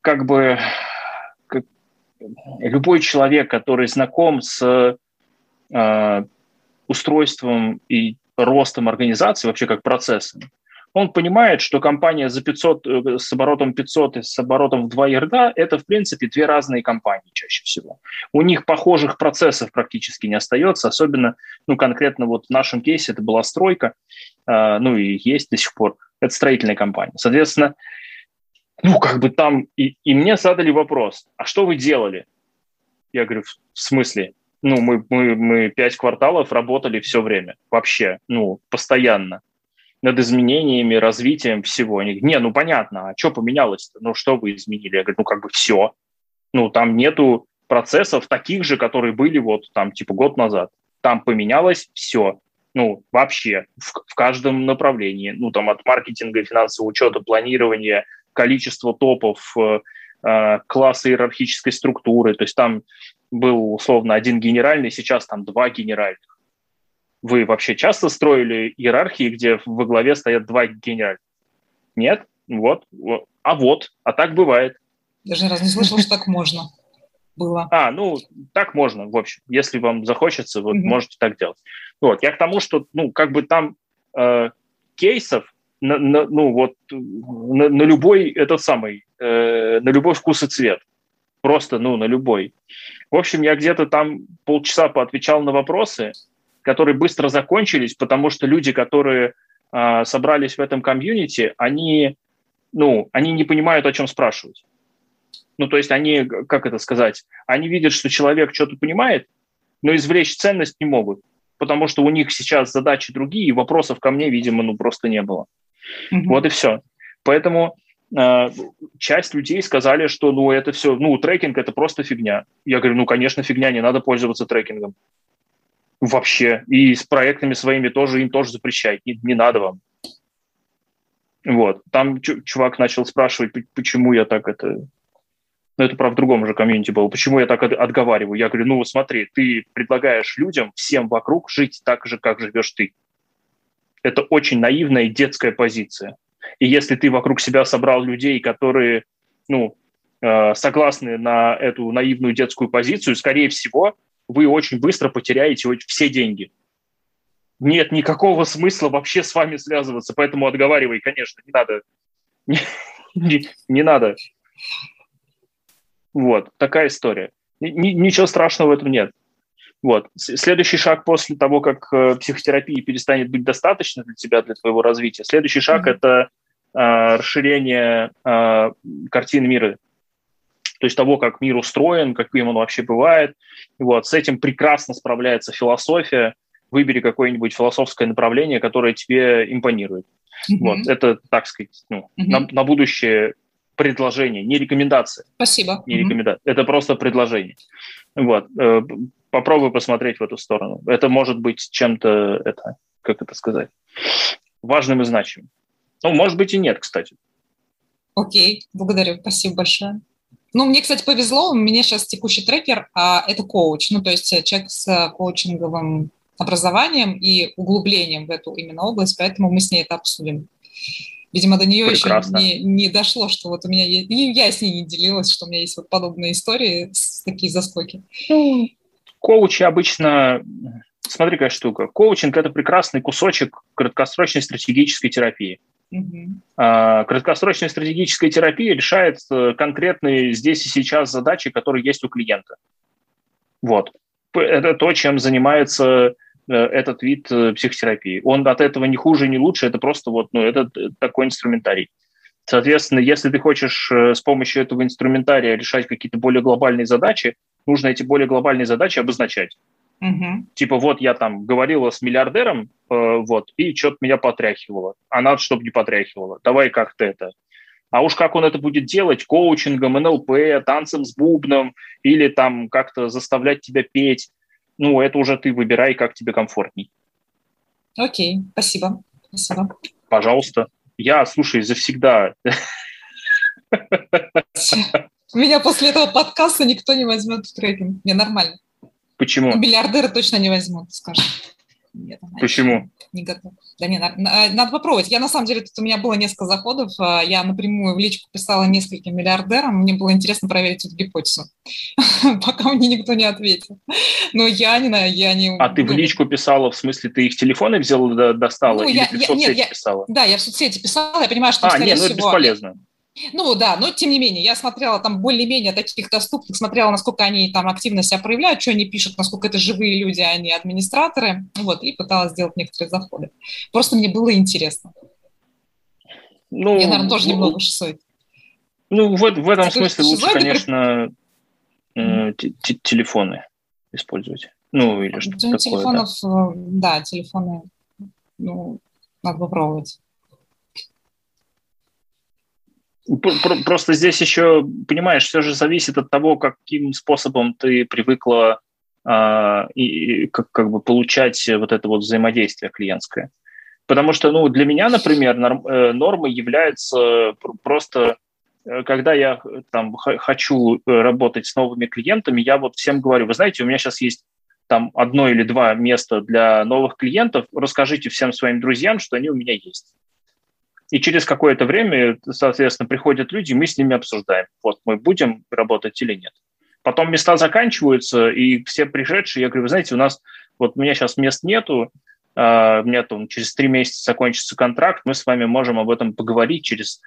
как бы как, любой человек, который знаком с э, устройством и ростом организации, вообще как процессом, он понимает, что компания за 500, э, с оборотом 500 и с оборотом в 2 ярда – это, в принципе, две разные компании чаще всего. У них похожих процессов практически не остается, особенно, ну, конкретно вот в нашем кейсе это была стройка, э, ну, и есть до сих пор, это строительная компания. Соответственно, ну, как бы там, и, и мне задали вопрос, а что вы делали? Я говорю, в смысле? Ну, мы, мы, мы пять кварталов работали все время, вообще, ну, постоянно над изменениями, развитием всего. Они говорят, не, ну понятно, а что поменялось -то? Ну что вы изменили? Я говорю, ну как бы все. Ну там нету процессов таких же, которые были вот там типа год назад. Там поменялось все. Ну, вообще, в, в каждом направлении. Ну, там от маркетинга, финансового учета, планирования, количество топов, э, э, класса иерархической структуры. То есть там был условно один генеральный, сейчас там два генеральных вы вообще часто строили иерархии, где во главе стоят два генеральных? Нет? Вот. А вот. А так бывает. Даже ни разу не слышал, что так можно было. А, ну, так можно, в общем. Если вам захочется, mm-hmm. можете так делать. Вот. Я к тому, что, ну, как бы там э, кейсов, на, ну, вот, на, на любой этот самый, э, на любой вкус и цвет. Просто, ну, на любой. В общем, я где-то там полчаса поотвечал на вопросы, которые быстро закончились, потому что люди, которые э, собрались в этом комьюнити, они, ну, они не понимают, о чем спрашивать. Ну, то есть они, как это сказать, они видят, что человек что-то понимает, но извлечь ценность не могут, потому что у них сейчас задачи другие, и вопросов ко мне, видимо, ну, просто не было. Mm-hmm. Вот и все. Поэтому э, часть людей сказали, что, ну, это все, ну, трекинг – это просто фигня. Я говорю, ну, конечно, фигня, не надо пользоваться трекингом вообще. И с проектами своими тоже им тоже запрещать. Не, не надо вам. Вот. Там чувак начал спрашивать, почему я так это... Ну, это, правда, в другом же комьюнити было. Почему я так отговариваю? Я говорю, ну, смотри, ты предлагаешь людям, всем вокруг, жить так же, как живешь ты. Это очень наивная и детская позиция. И если ты вокруг себя собрал людей, которые, ну, э, согласны на эту наивную детскую позицию, скорее всего, вы очень быстро потеряете все деньги. Нет никакого смысла вообще с вами связываться, поэтому отговаривай, конечно, не надо. Не, не, не надо. Вот, такая история. Ни, ничего страшного в этом нет. Вот. Следующий шаг после того, как э, психотерапии перестанет быть достаточно для тебя, для твоего развития, следующий шаг mm-hmm. – это э, расширение э, картины мира то есть того, как мир устроен, каким он вообще бывает. Вот, с этим прекрасно справляется философия. Выбери какое-нибудь философское направление, которое тебе импонирует. Mm-hmm. Вот, это, так сказать, ну, mm-hmm. на, на будущее предложение, не рекомендация. Спасибо. Не mm-hmm. рекомендация. Это просто предложение. Вот. Э, попробуй посмотреть в эту сторону. Это может быть чем-то, это, как это сказать, важным и значимым. Ну, может быть и нет, кстати. Окей, благодарю, спасибо большое. Ну, мне, кстати, повезло, у меня сейчас текущий трекер, а это коуч, ну, то есть человек с коучинговым образованием и углублением в эту именно область, поэтому мы с ней это обсудим. Видимо, до нее Прекрасно. еще не, не дошло, что вот у меня есть... И я с ней не делилась, что у меня есть вот подобные истории, такие заскоки. Коучи обычно... Смотри, какая штука. Коучинг – это прекрасный кусочек краткосрочной стратегической терапии. Угу. Краткосрочная стратегическая терапия решает э, конкретные здесь и сейчас задачи, которые есть у клиента. Вот. Это то, чем занимается э, этот вид э, психотерапии. Он от этого не хуже, не лучше, это просто вот, ну, это такой инструментарий. Соответственно, если ты хочешь с помощью этого инструментария решать какие-то более глобальные задачи, нужно эти более глобальные задачи обозначать. Угу. Типа вот я там говорила с миллиардером, э, вот, и что-то меня потряхивало. А надо, чтобы не потряхивало. Давай как-то это. А уж как он это будет делать, коучингом, НЛП, танцем с бубном, или там как-то заставлять тебя петь, ну, это уже ты выбирай, как тебе комфортней. Окей, спасибо. Спасибо. Пожалуйста. Я, слушай, завсегда... Меня после этого подкаста никто не возьмет в трекинг. Мне нормально. Почему? Миллиардеры точно не возьмут, скажем. Нет, Почему? Не готов. Да не, надо, надо попробовать. Я на самом деле, тут у меня было несколько заходов. А, я напрямую в личку писала нескольким миллиардерам. Мне было интересно проверить эту гипотезу, пока мне никто не ответил. Но я не знаю, я не... А ты в личку писала, в смысле, ты их телефоны взяла, достала? Ну, или я, ты в соцсети я, писала? Да, я в соцсети писала. Я понимаю, что, а, нет, ну это бесполезно. Ну да, но тем не менее, я смотрела там более-менее таких доступных, смотрела, насколько они там активно себя проявляют, что они пишут, насколько это живые люди, а не администраторы, вот, и пыталась сделать некоторые заходы. Просто мне было интересно. Ну, мне, наверное, тоже ну, немного шизоид. Ну, в, в этом Ты смысле лучше, конечно, э, телефоны использовать. Ну, или что-то такое. Телефонов, да. Э, да, телефоны, ну, надо попробовать. Просто здесь еще, понимаешь, все же зависит от того, каким способом ты привыкла а, и как, как бы получать вот это вот взаимодействие клиентское. Потому что, ну, для меня, например, норм, э, нормой является просто, э, когда я там хочу работать с новыми клиентами, я вот всем говорю, вы знаете, у меня сейчас есть там одно или два места для новых клиентов, расскажите всем своим друзьям, что они у меня есть. И через какое-то время, соответственно, приходят люди, мы с ними обсуждаем, вот мы будем работать или нет. Потом места заканчиваются, и все пришедшие, я говорю, вы знаете, у нас, вот у меня сейчас мест нету, uh, у меня там через три месяца закончится контракт, мы с вами можем об этом поговорить через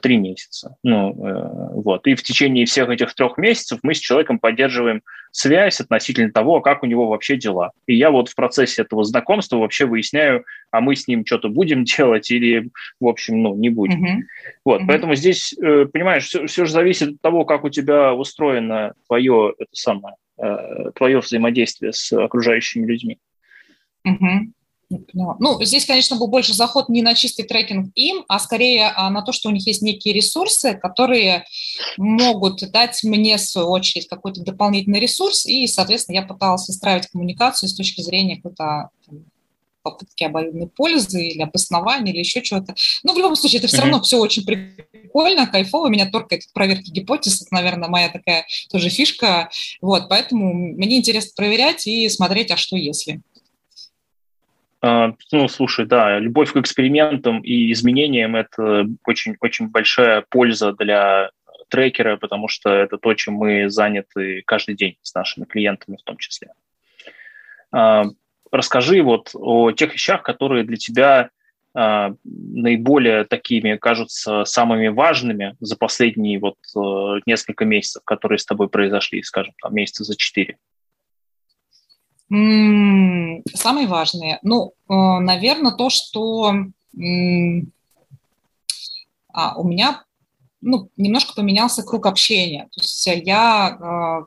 три месяца. Ну, э, вот. И в течение всех этих трех месяцев мы с человеком поддерживаем связь относительно того, как у него вообще дела. И я вот в процессе этого знакомства вообще выясняю, а мы с ним что-то будем делать или, в общем, ну, не будем. Mm-hmm. Вот, mm-hmm. поэтому здесь, э, понимаешь, все, все же зависит от того, как у тебя устроено твое, это самое, твое взаимодействие с окружающими людьми. Mm-hmm. Ну, здесь, конечно, был больше заход не на чистый трекинг им, а скорее а, на то, что у них есть некие ресурсы, которые могут дать мне, в свою очередь, какой-то дополнительный ресурс, и, соответственно, я пыталась выстраивать коммуникацию с точки зрения какой-то попытки обоюдной пользы или обоснования или еще чего-то. Но в любом случае это все равно все очень прикольно, кайфово. Меня торкает проверки гипотез. Это, наверное, моя такая тоже фишка. Вот, поэтому мне интересно проверять и смотреть, а что если. А, ну, слушай, да, любовь к экспериментам и изменениям – это очень-очень большая польза для трекера, потому что это то, чем мы заняты каждый день с нашими клиентами в том числе. А, расскажи вот о тех вещах, которые для тебя а, наиболее такими кажутся самыми важными за последние вот э, несколько месяцев, которые с тобой произошли, скажем, там месяца за четыре. Самые важные. Ну, э, наверное, то, что а, у меня ну, немножко поменялся круг общения. То есть я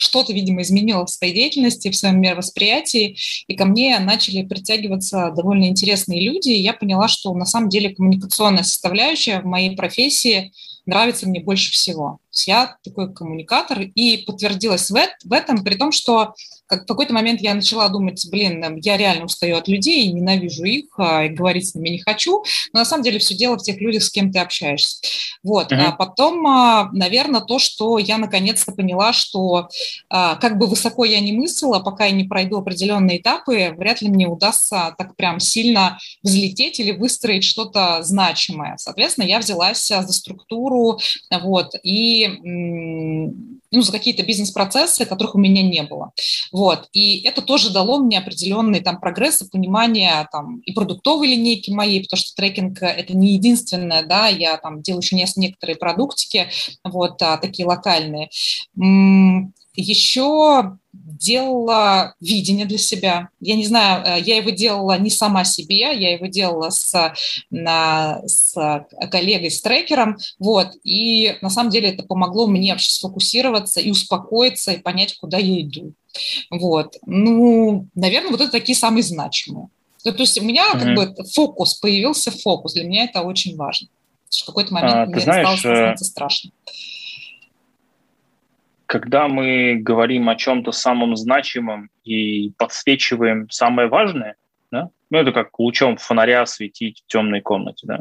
что-то, видимо, изменило в своей деятельности, в своем мировосприятии, и ко мне начали притягиваться довольно интересные люди, и я поняла, что на самом деле коммуникационная составляющая в моей профессии нравится мне больше всего. Я такой коммуникатор, и подтвердилась в, в этом, при том, что как в какой-то момент я начала думать, блин, я реально устаю от людей, ненавижу их, а, и говорить с ними не хочу. Но на самом деле все дело в тех людях, с кем ты общаешься. Вот. Mm-hmm. А потом, а, наверное, то, что я наконец-то поняла, что а, как бы высоко я не мыслила, пока я не пройду определенные этапы, вряд ли мне удастся так прям сильно взлететь или выстроить что-то значимое. Соответственно, я взялась за структуру, вот, и ну, за какие-то бизнес-процессы, которых у меня не было. Вот. И это тоже дало мне определенный там прогресс и понимание там и продуктовой линейки моей, потому что трекинг – это не единственное, да, я там делаю еще некоторые продуктики, вот, а, такие локальные. Еще делала видение для себя. Я не знаю, э, я его делала не сама себе, я его делала с, на, с коллегой, с трекером, вот, и на самом деле это помогло мне вообще сфокусироваться и успокоиться, и понять, куда я иду. Вот, ну, наверное, вот это такие самые значимые. То, то есть у меня mm-hmm. как бы фокус, появился фокус, для меня это очень важно. В какой-то момент а, мне знаешь, стало становиться страшно когда мы говорим о чем-то самом значимом и подсвечиваем самое важное, да, ну, это как лучом фонаря светить в темной комнате, да,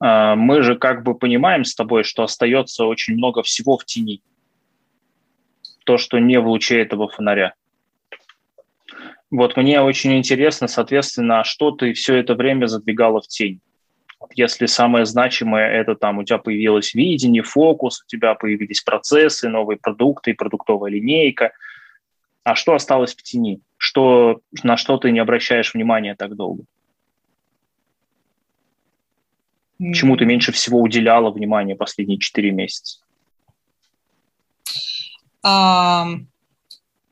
а, мы же как бы понимаем с тобой, что остается очень много всего в тени. То, что не в луче этого фонаря. Вот мне очень интересно, соответственно, а что ты все это время задвигала в тень? Если самое значимое – это там у тебя появилось видение, фокус, у тебя появились процессы, новые продукты, продуктовая линейка. А что осталось в тени? Что, на что ты не обращаешь внимания так долго? Чему ты меньше всего уделяла внимания последние четыре месяца? А,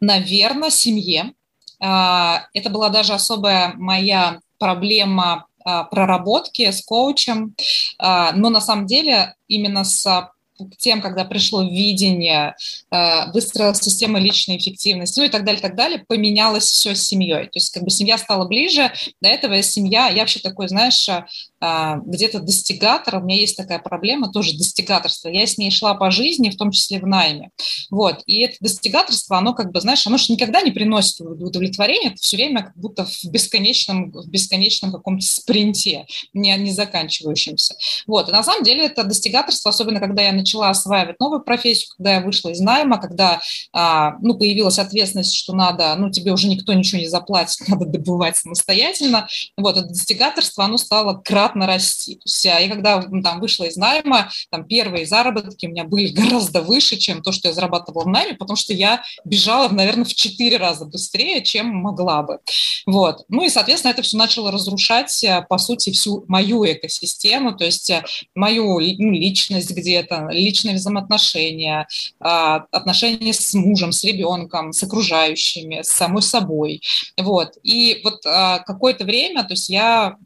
наверное, семье. А, это была даже особая моя проблема проработки с коучем, а, но на самом деле именно с тем, когда пришло видение, а, выстроилась система личной эффективности, ну и так далее, так далее, поменялось все с семьей. То есть как бы семья стала ближе, до этого семья, я вообще такой, знаешь, а, где-то достигатор, у меня есть такая проблема, тоже достигаторство, я с ней шла по жизни, в том числе в найме, вот, и это достигаторство, оно как бы, знаешь, оно же никогда не приносит удовлетворения, это все время как будто в бесконечном, в бесконечном каком-то спринте, не, не заканчивающемся, вот, и на самом деле это достигаторство, особенно когда я начала осваивать новую профессию, когда я вышла из найма, когда, а, ну, появилась ответственность, что надо, ну, тебе уже никто ничего не заплатит, надо добывать самостоятельно, вот, это достигаторство, оно стало кратно кратно расти. То есть а, я когда там вышла из найма, там первые заработки у меня были гораздо выше, чем то, что я зарабатывала в найме, потому что я бежала, наверное, в четыре раза быстрее, чем могла бы. Вот. Ну и, соответственно, это все начало разрушать, а, по сути, всю мою экосистему, то есть а, мою ну, личность где-то, личные взаимоотношения, отношения с мужем, с ребенком, с окружающими, с самой собой. Вот. И вот какое-то время, то есть я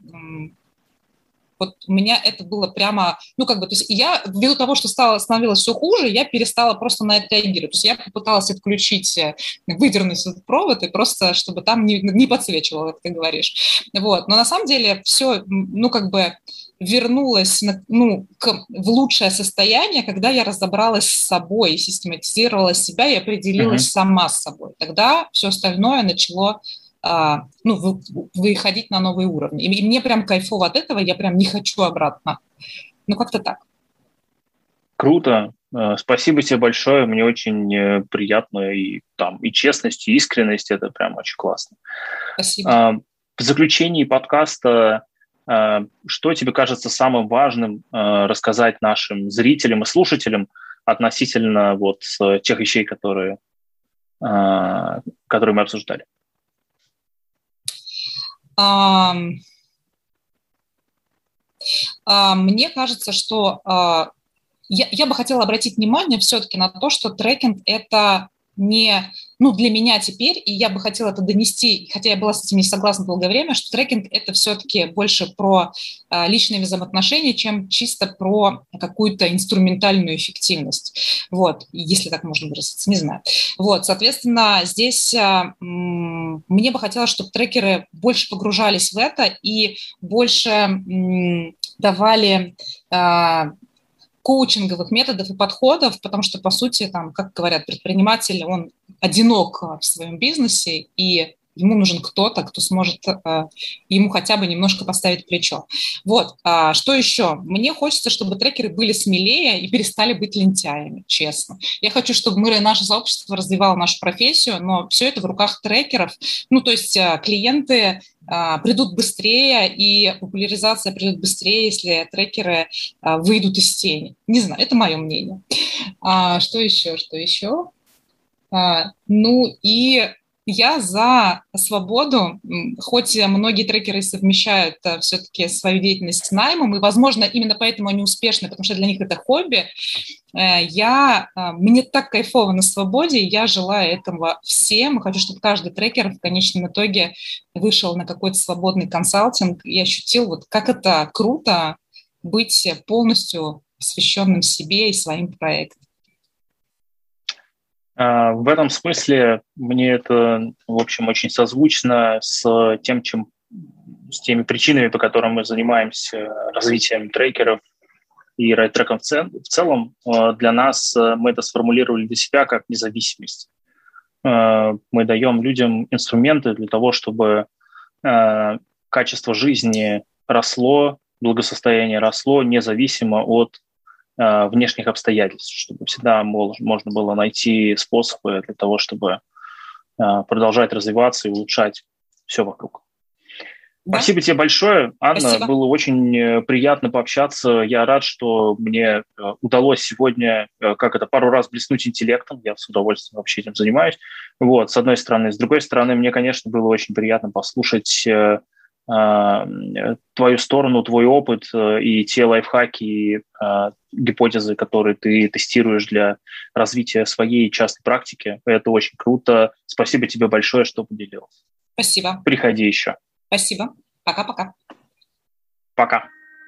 вот у меня это было прямо, ну, как бы, то есть я, ввиду того, что стало, становилось все хуже, я перестала просто на это реагировать. То есть я попыталась отключить, э, выдернуть этот провод, и просто, чтобы там не, не подсвечивало, как ты говоришь. Вот. Но на самом деле все, ну, как бы, вернулась ну, к, в лучшее состояние, когда я разобралась с собой, систематизировала себя и определилась mm-hmm. сама с собой. Тогда все остальное начало ну, выходить на новые уровни. И мне прям кайфово от этого, я прям не хочу обратно. Ну, как-то так. Круто. Э, спасибо тебе большое. Мне очень э, приятно и там и честность, и искренность. Это прям очень классно. Спасибо. А, в заключении подкаста э, что тебе кажется самым важным рассказать нашим зрителям и слушателям относительно вот тех вещей, которые, которые мы обсуждали? Мне кажется, что а, я, я бы хотела обратить внимание все-таки на то, что трекинг – это не, ну, для меня теперь, и я бы хотела это донести, хотя я была с этим не согласна долгое время, что трекинг – это все-таки больше про а, личные взаимоотношения, чем чисто про какую-то инструментальную эффективность. Вот, если так можно выразиться, не знаю. Вот, соответственно, здесь а, мне бы хотелось, чтобы трекеры больше погружались в это и больше м, давали а, коучинговых методов и подходов, потому что, по сути, там, как говорят, предприниматель, он одинок в своем бизнесе, и ему нужен кто-то, кто сможет э, ему хотя бы немножко поставить плечо. Вот, а, что еще? Мне хочется, чтобы трекеры были смелее и перестали быть лентяями, честно. Я хочу, чтобы мы, наше сообщество развивало нашу профессию, но все это в руках трекеров. Ну, то есть э, клиенты а, придут быстрее, и популяризация придет быстрее, если трекеры а, выйдут из тени. Не знаю, это мое мнение. А, что еще? Что еще? Ну и я за свободу, хоть многие трекеры совмещают э, все-таки свою деятельность с наймом, и, возможно, именно поэтому они успешны, потому что для них это хобби. Э, я, э, мне так кайфово на свободе, я желаю этого всем. Хочу, чтобы каждый трекер в конечном итоге вышел на какой-то свободный консалтинг и ощутил, вот как это круто быть полностью посвященным себе и своим проектам. А, в этом смысле мне это, в общем, очень созвучно с тем, чем с теми причинами, по которым мы занимаемся развитием трекеров и райтреком в целом. А, для нас а, мы это сформулировали для себя как независимость. Мы даем людям инструменты для того, чтобы качество жизни росло, благосостояние росло независимо от внешних обстоятельств, чтобы всегда можно было найти способы для того, чтобы э, продолжать развиваться и улучшать все вокруг. Да? Спасибо тебе большое, Анна. Спасибо. Было очень э, приятно пообщаться. Я рад, что мне удалось сегодня, как это, пару раз блеснуть интеллектом. Я с удовольствием вообще этим занимаюсь. Вот, с одной стороны. С другой стороны, мне, конечно, было очень приятно послушать твою сторону, твой опыт э, и те лайфхаки и а, гипотезы, которые ты тестируешь для развития своей частной практики. Это очень круто. Спасибо тебе большое, что поделилась. Спасибо. Приходи еще. Спасибо. Пока-пока. Пока. -пока. Пока.